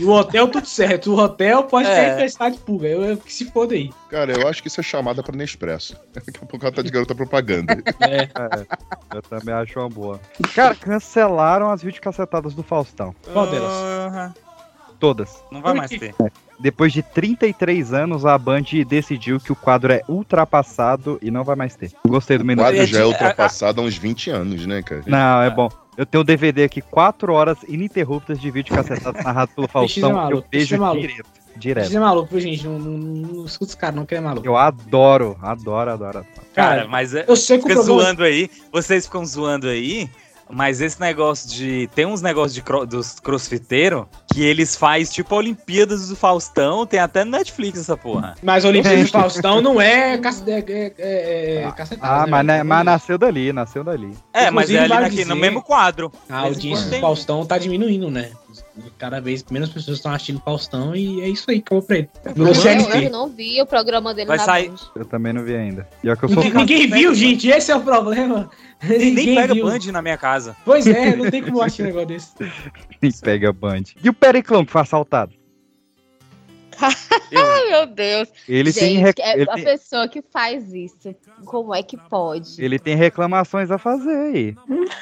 E o hotel tudo certo. O hotel pode É. ter infestado de pulga. Eu, eu que se foda aí. Cara, eu acho que isso é chamada pra Nespresso. (laughs) Daqui a pouco ela tá de garota propaganda. É. É, eu também acho uma boa. Cara, cancelaram as videocassetadas do Faustão. Qual delas? Todas. Não vai mais ter. Depois de 33 anos, a Band decidiu que o quadro é ultrapassado e não vai mais ter. Gostei do O menu. quadro já é ultrapassado há uns 20 anos, né, cara? Não, é bom. Eu tenho o DVD aqui, 4 horas ininterruptas de vídeo cacetado narrado pelo é Faustão. maluco, eu vejo é direto. Direto. Você é maluco, gente. Não, não, não escuta os caras, não, que é maluco. Eu adoro, adoro, adoro. adoro. Cara, Cara, mas é- eu sei que o fica problema- zoando aí, vocês ficam zoando aí, mas esse negócio de. Tem uns negócios de cro- dos crossfiteiros que eles fazem tipo a Olimpíadas do Faustão, tem até no Netflix essa porra. Mas o Olimpíada do Faustão não é, cac- é, é, é, é cacetada, Ah, né, mas, né, mas nasceu dali, nasceu dali. É, mas Inclusive, é ali vale naquele- no dizer- mesmo quadro. A Mas audiência do Faustão tá diminuindo, né? Cada vez menos pessoas estão assistindo Faustão e é isso aí, acabou pra ele. Virou Eu, eu não vi o programa dele Vai na sair- Band. Eu também não vi ainda. E é que eu sou Ninguém, ninguém viu, gente, esse é o problema. (laughs) Nem Ninguém pega viu. Band na minha casa. Pois é, não tem como assistir um negócio desse. E pega Band. E o Periclão que foi assaltado? Ai, (laughs) meu Deus. Ele Gente, tem rec- é ele a tem- pessoa que faz isso. Como é que pode? Ele tem reclamações a fazer aí.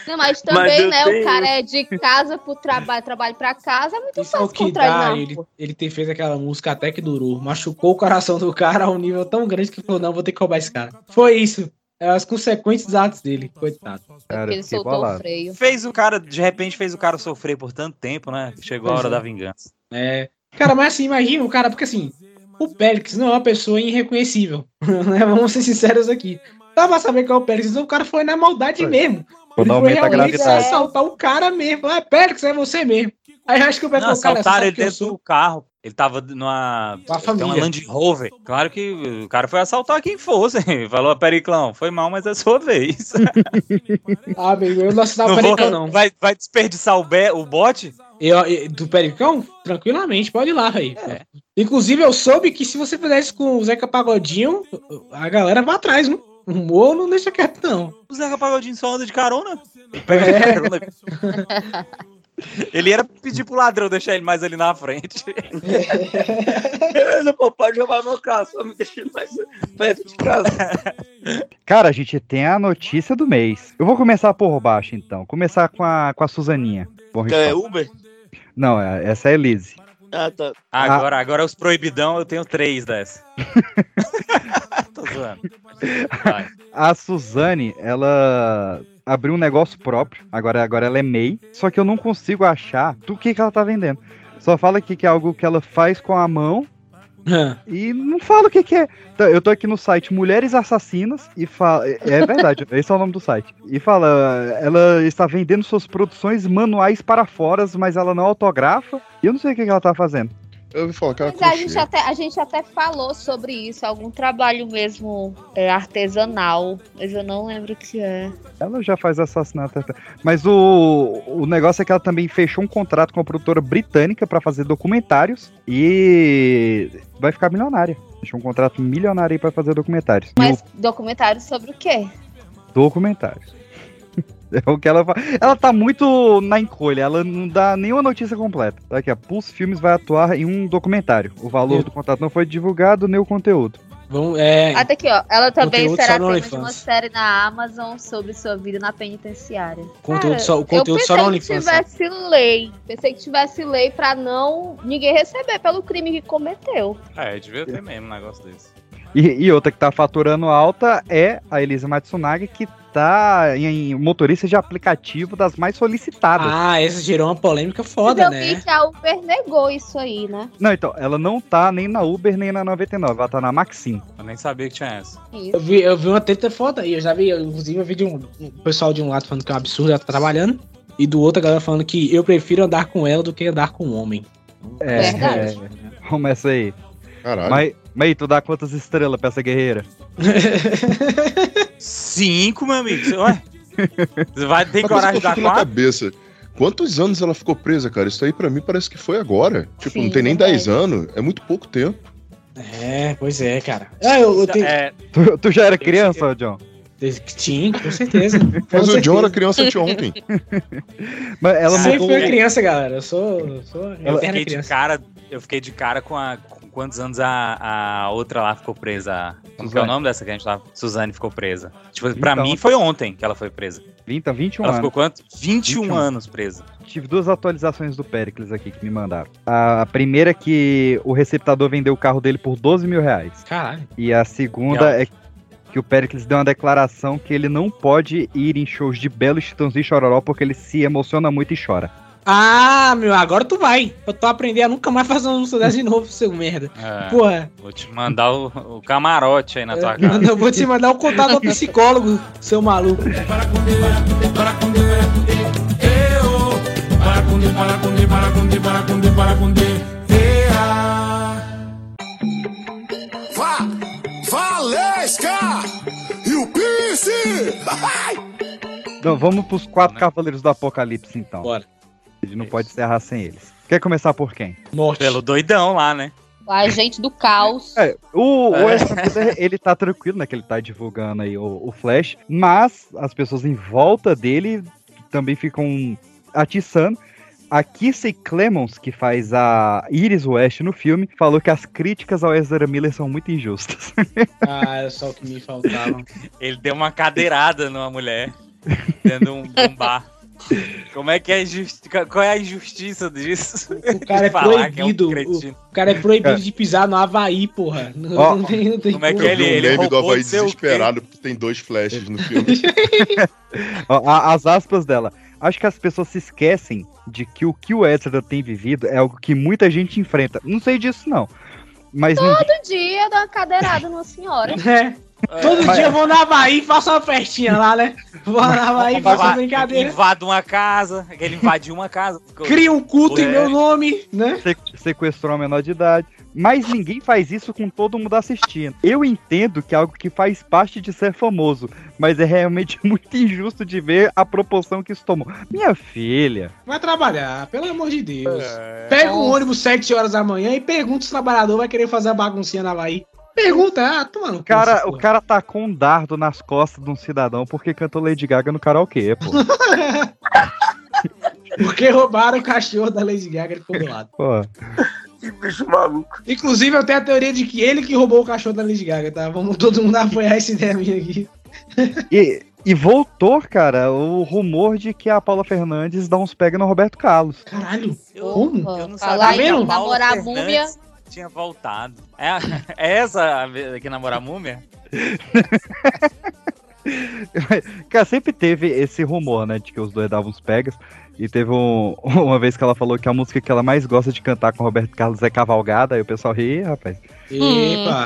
Não, mas também, eu né? tenho- O cara é de casa pro trabalho, trabalho pra casa, é muito Isso é o fácil que contra ele. Ele, ele ter fez aquela música até que durou. Machucou o coração do cara a um nível tão grande que falou: não, vou ter que roubar esse cara. Foi isso. É as consequências dos atos dele. Coitado. Cara, Porque ele eu soltou o bolado. freio. Fez o cara, de repente fez o cara sofrer por tanto tempo, né? Chegou a hora é. da vingança. É. Cara, mas assim, imagina o cara, porque assim, o Périx não é uma pessoa irreconhecível. (laughs) né? Vamos ser sinceros aqui. Dá pra saber qual é o Périx, então o cara foi na maldade mesmo. Quando ele foi realmente assaltar o cara mesmo. Ah, Périx, é você mesmo. Aí eu acho que o falou, cara, assaltaram ele dentro do carro. Ele tava numa. Uma família. Land Rover. Claro que o cara foi assaltar quem fosse. (laughs) Falou, Periclão, foi mal, mas é sua vez. (laughs) Ah, meu, eu não assustava o Não vou- Pericão, não. Vai, vai desperdiçar o, be, o bote? Eu, eu- do Pericão? Tranquilamente, pode ir lá, velho. Inclusive, eu soube que se você fizesse com o Zeca Pagodinho, a galera vai atrás, não? O Moro não deixa quieto, não. O Zeca Pagodinho só anda de carona. É. Carona. (laughs) Ele era pedir pro ladrão deixar ele mais ali na frente. Beleza, pô, pode roubar meu carro, só me deixa mais perto de casa. Cara, a gente tem a notícia do mês. Eu vou começar por baixo, então. Começar com a, com a Suzaninha. Bom, Que é. Uber? Não, é- essa é a Elise. Ah, tá. Agora, agora os proibidão, eu tenho três dessa. (laughs) Tô zoando. Vai. A Suzane, ela abriu um negócio próprio. Agora, agora ela é MEI. Só que eu não consigo achar do que, que ela tá vendendo. Só fala aqui que é algo que ela faz com a mão e não fala o que, que é. Então, Eu tô aqui no site Mulheres Assassinas e fala. É é verdade, (laughs) esse é o nome do site. E fala: ela está vendendo suas produções manuais para fora, mas ela não autografa. E eu não sei o que, que ela tá fazendo. Eu ouvi falar que era Mas a gente, até, a gente até falou sobre isso, algum trabalho mesmo é, artesanal, mas eu não lembro o que é. Ela já faz assassinato. Mas o, o negócio é que ela também fechou um contrato com a produtora britânica para fazer documentários e vai ficar milionária. Fechou um contrato milionário aí pra fazer documentários. Mas documentário sobre o quê? o documentários. (laughs) É o que ela fala. Ela tá muito na encolha, ela não dá nenhuma notícia completa. Tá aqui, a Pulse Filmes vai atuar em um documentário. O valor do contrato não foi divulgado, nem o conteúdo. Vamos, é, Até aqui, ó. Ela também será tema de uma OnlyFans. série na Amazon sobre sua vida na penitenciária. Conteúdo Cara, só- o conteúdo eu só no pensei que OnlyFans, tivesse lei. Pensei que tivesse lei pra não ninguém receber pelo crime que cometeu. É, devia ter mesmo um negócio desse. E, e outra que tá faturando alta é a Elisa Matsunaga, que tá em motorista de aplicativo das mais solicitadas. Ah, essa gerou uma polêmica foda, eu né? vi que a Uber negou isso aí, né? Não, então, ela não tá nem na Uber nem na 99, ela tá na Maxim. Eu nem sabia que tinha essa. Isso. Eu vi, eu vi uma treta foda aí, eu já vi, eu, inclusive eu vi de um, um pessoal de um lado falando que é um absurdo ela tá trabalhando, e do outro a galera falando que eu prefiro andar com ela do que andar com um homem. É, Verdade. é, começa aí. Caralho. Mas, mas tu dá quantas estrelas pra essa guerreira? (laughs) Cinco, meu amigo. Ué? (laughs) Você vai ter coragem de eu dar quatro? cabeça. Quantos anos ela ficou presa, cara? Isso aí pra mim parece que foi agora. Tipo, Sim, não tem nem verdade. 10 anos. É muito pouco tempo. É, pois é, cara. Ah, eu, eu tenho. É, Tu, tu já era criança, ô John? Sim, com certeza. (laughs) Mas Com o John era certeza. criança anteontem. Mas ela Sempre mudou. uma criança, galera. Eu sou, sou eu fiquei de criança. cara, eu fiquei de cara com a com quantos anos a, a outra lá ficou presa? Como que é o nome dessa que a gente tava? Suzane ficou presa. Tipo, pra Então- mim foi ontem que ela foi presa. 20, 21 Ela anos. ficou quanto? 21, 21. anos presa. Tive duas atualizações do Pericles aqui que me mandaram. A primeira é que o receptador vendeu o carro dele por 12 mil reais. Caralho. E a segunda Real. é que o Pericles deu uma declaração que ele não pode ir em shows de Belo, Chitãozinho e Chororó porque ele se emociona muito e chora. Ah, meu, agora tu vai. Pra tu aprender a nunca mais fazer uma música dessa de novo, seu merda. É, Porra. Vou te mandar o, o camarote aí na tua Eu, casa. eu vou te mandar o contato do psicólogo, seu maluco. Para com de, para com de, para com de, para com de, para com de. Ea. Va Valesca e o Pisse! Então, vamos pros quatro cavaleiros do apocalipse, então. Bora. A gente não pode encerrar sem eles. Quer começar por quem? Morte. Pelo doidão lá, né? O agente do caos. É, o, o É. Ezra Miller, ele tá tranquilo, né? Que ele tá divulgando aí o, o Flash, mas as pessoas em volta dele também ficam atiçando. A Kissy Clemons, que faz a Iris West no filme, falou que as críticas ao Ezra Miller são muito injustas. (laughs) Ah, é só o que me faltava. Ele deu uma cadeirada numa mulher de um, um bar. Como é que é a injusti... Qual é a injustiça disso? O cara é (laughs) que é um proibido. o cara é proibido Cara. de pisar no Havaí, porra. Não, Ó, não tem, não tem como é que é ele- um ele meme do Havaí desesperado porque tem dois flashes no filme. (laughs) As aspas dela. Acho que as pessoas se esquecem de que o que o Ezra tem vivido é algo que muita gente enfrenta. Não sei disso, não. Mas ninguém Todo dia eu dou uma cadeirada numa senhora. É. Todo dia eu vou na Havaí e faço uma festinha lá, né? Vou na Havaí e faço uma brincadeira. Invade uma casa. Ele invadiu uma casa. Cria um culto em É. meu nome, né? se- sequestrou a menor de idade. Mas ninguém faz isso com todo mundo assistindo. Eu entendo que é algo que faz parte de ser famoso, mas é realmente (laughs) muito injusto de ver a proporção que isso tomou. Minha filha. Vai trabalhar, pelo amor de Deus. É. Pega um ônibus 7 horas da manhã e pergunta se o trabalhador vai querer fazer a baguncinha na Havaí. Pergunta, ah, toma no O cu, cara, o cara tacou um dardo nas costas de um cidadão porque cantou Lady Gaga no karaokê, pô. (laughs) Porque roubaram o cachorro da Lady Gaga, ele ficou do lado. pô. Que bicho maluco. Inclusive, eu tenho a teoria de que ele que roubou o cachorro da Lady Gaga, tá? Vamos todo mundo apoiar essa ideia minha aqui. E, e voltou, cara, o rumor de que a Paula Fernandes dá uns pega no Roberto Carlos. Caralho, Eu, como? eu não Falar sabia a Paula namorar a múmia. Tinha voltado. É, é essa a que namora a múmia? (laughs) Cara, sempre teve esse rumor, né, de que os dois davam uns pegas. E teve um- (laughs) uma vez que ela falou que a música que ela mais gosta de cantar com o Roberto Carlos é Cavalgada. Aí o pessoal ri, rapaz. Epa.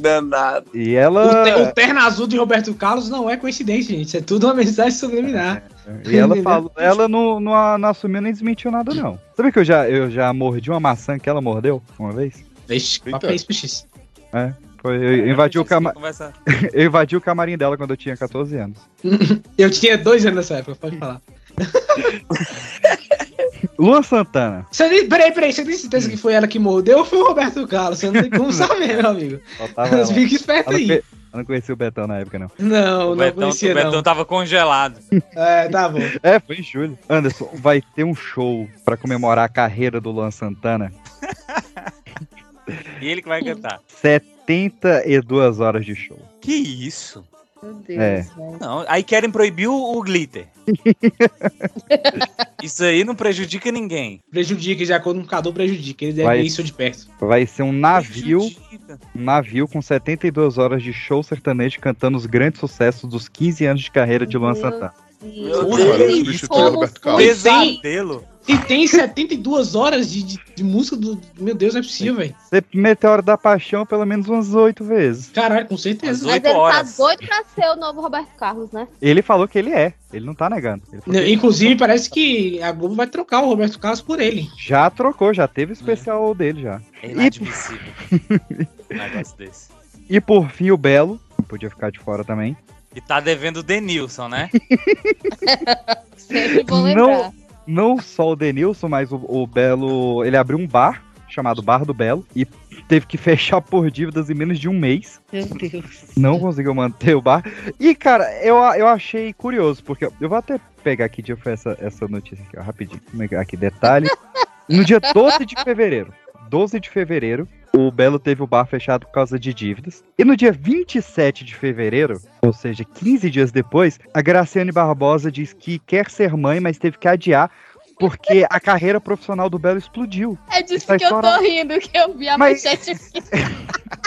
Danado. E O, ela. te- o terno azul de Roberto Carlos não é coincidência, gente. Isso é tudo uma mensagem subliminar. E ela (laughs) falou, ela não, não, não assumiu nem desmentiu nada, não. Sabe que eu já, eu já mordi uma maçã que ela mordeu uma vez? Vixe, papo é. Foi, eu, invadi o cama, Conversa. (laughs) eu invadi o camarim dela quando eu tinha 14 anos. (laughs) Eu tinha dois anos nessa época, pode falar. Luan Santana. Você tem, peraí, peraí, você tem certeza que foi ela que mordeu ou foi o Roberto Carlos? Você não tem como (laughs) saber, meu amigo. Fica esperto Ela aí. eu não conhecia o Betão na época, não. Não, O não Betão, conhecia, o Betão não. tava congelado. (laughs) É, tá bom. É, foi em julho. Anderson, vai ter um show pra comemorar a carreira do Luan Santana. (laughs) E ele que vai cantar. 72 horas de show. Que isso? Meu Deus, É. velho. Não, aí querem proibir o, o glitter. (laughs) Isso aí não prejudica ninguém. Prejudica, de acordo com o Cadu, prejudica. Ele deve Vai. ver isso de perto. Vai ser um navio, Prejudica. um navio com 72 horas de show sertanejo cantando os grandes sucessos dos 15 anos de carreira de Luan Santana. Meu Deus. Foi? Carlos. Pesadelo. E tem 72 horas de, de, de música do. Meu Deus, não é possível, velho. Você Meteoro da Paixão pelo menos umas 8 vezes. Caralho, com certeza. Mas Mas Oito ele horas. tá doido pra ser o novo Roberto Carlos, né? Ele falou que ele é, ele não tá negando. Falou que Inclusive, parece que a Globo vai trocar o Roberto Carlos por ele. já trocou, já teve o especial dele já. É inadmissível. (laughs) um negócio desse. E por fim o Belo, não podia ficar de fora também. E tá devendo o Denilson, né? (laughs) Sempre vou Não. lembrar. Não só o Denilson, mas o, o Belo, ele abriu um bar chamado Bar do Belo e teve que (laughs) fechar por dívidas em menos de um mês. Meu Deus. Não conseguiu manter o bar. E, cara, eu, eu achei curioso, porque eu vou até pegar aqui, dia foi essa, essa notícia aqui, ó, rapidinho. É que- Aqui, detalhe. No dia 12 de fevereiro. 12 de fevereiro, o Belo teve o bar fechado por causa de dívidas. E no dia 27 de fevereiro, ou seja, 15 dias depois, a Graciane Barbosa diz que quer ser mãe, mas teve que adiar porque a carreira profissional do Belo explodiu. É disso que eu tô rindo, que eu vi a Mas... manchete (laughs)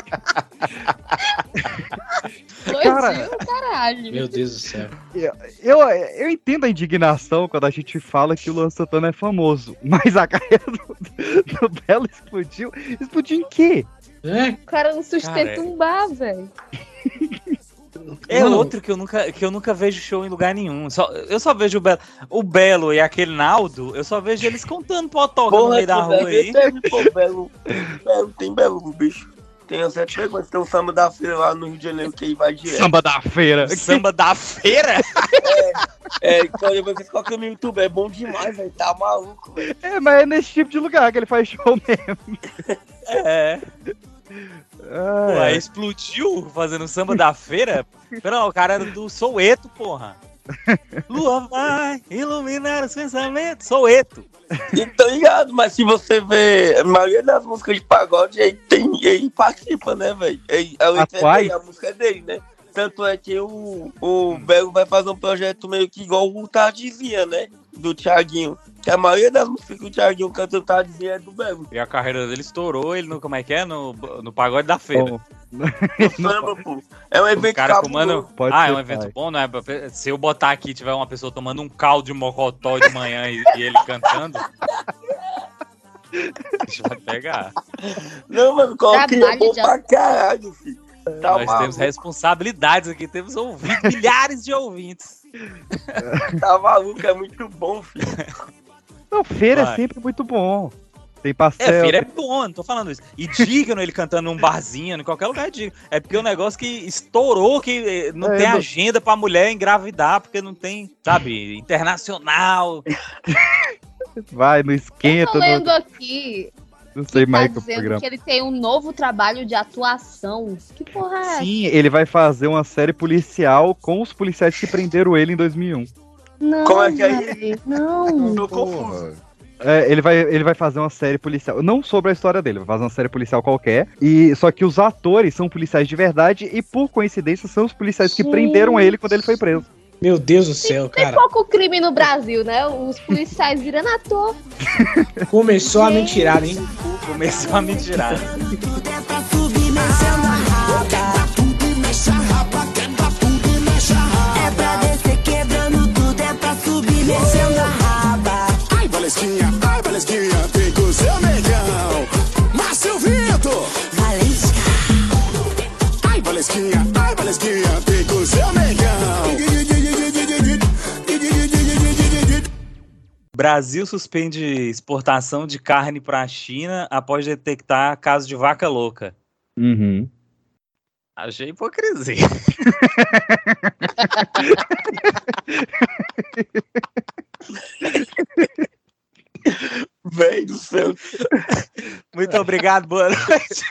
Cara, caralho. Meu Deus do céu. Eu, eu, eu, entendo a indignação quando a gente fala que o Luan Santana é famoso, (laughs) mas a carreira do, do Belo explodiu. Explodiu em quê? É? O cara não sustenta cara, um bar, velho. (laughs) É Mano. outro que eu, nunca, que eu nunca vejo show em lugar nenhum. Só, eu só vejo o Belo, o Belo e aquele Naldo, eu só vejo eles contando potoca no meio da rua aí. Pô, Belo, Belo, tem Belo, bicho. Tem as sete perguntas. Tem um samba da feira lá no Rio de Janeiro que aí vai direto. Samba da feira. (laughs) Samba da feira? É, é quando vocês colocam no YouTube, é bom demais, velho. Tá maluco, velho. É, mas é nesse tipo de lugar que ele faz show mesmo. É. Ah, Pô, é. explodiu fazendo samba da feira? Não, o cara era do Soueto, porra. (laughs) Lua vai iluminar os pensamentos. Soueto. Então, ligado, mas se você vê a maioria das músicas de pagode, ele, tem, ele participa, né, velho? A, a música é dele, né? Tanto é que o, o Belo vai fazer um projeto meio que igual o Tardezinha, né? Do Thiaguinho. Que a maioria das músicas que o Thiaguinho canta o Tardezinha é do Belo. E a carreira dele estourou, ele no, como é que é? No, no pagode da feira. Bom. (laughs) Samba, pô. É um evento cara tomando... Ah, é um evento pai. bom, não é? Se eu botar aqui tiver uma pessoa tomando um caldo de mocotó de manhã e, e ele cantando. a gente vai pegar. Não, mano, coloca é bom pra caralho, filho. Tá Nós maluco. temos responsabilidades aqui, temos ouvintes, milhares de ouvintes. Tá maluco, é muito bom, filho. Não, feira é Vai. é sempre muito bom. Tem pastel. É, feira é bom, não tô falando isso. E digno ele cantando num barzinho, em qualquer lugar é digno. É porque o é um negócio que estourou, que eh, não é, tem não... agenda pra mulher engravidar, porque não tem, sabe, internacional. Vai, não esquenta. Eu tô lendo no... aqui não sei mais tá que o programa. que ele tem um novo trabalho de atuação. Que porra é essa? Sim, ele vai fazer uma série policial com os policiais que prenderam ele em 2001. Não, Como é que é? Não. Tô confuso. É, ele, vai, ele vai fazer uma série policial. Não sobre a história dele, vai fazer uma série policial qualquer. E Só que os atores são policiais de verdade e, por coincidência, são os policiais que prenderam ele quando ele foi preso. Meu Deus do céu, tem, cara. Tem pouco crime no Brasil, né? Os policiais virando ator. Começou a mentirar, hein? Começou a mentirar. Valesquinha, tem com o seu negão. Márcio Vitor. Valesca. Ai, Valesquinha, ai, Valesquinha, tem com o seu negão. Brasil suspende exportação de carne para a China após detectar caso de vaca louca. Uhum. Achei hipocrisia. (laughs) Véi do céu. Muito obrigado, boa noite.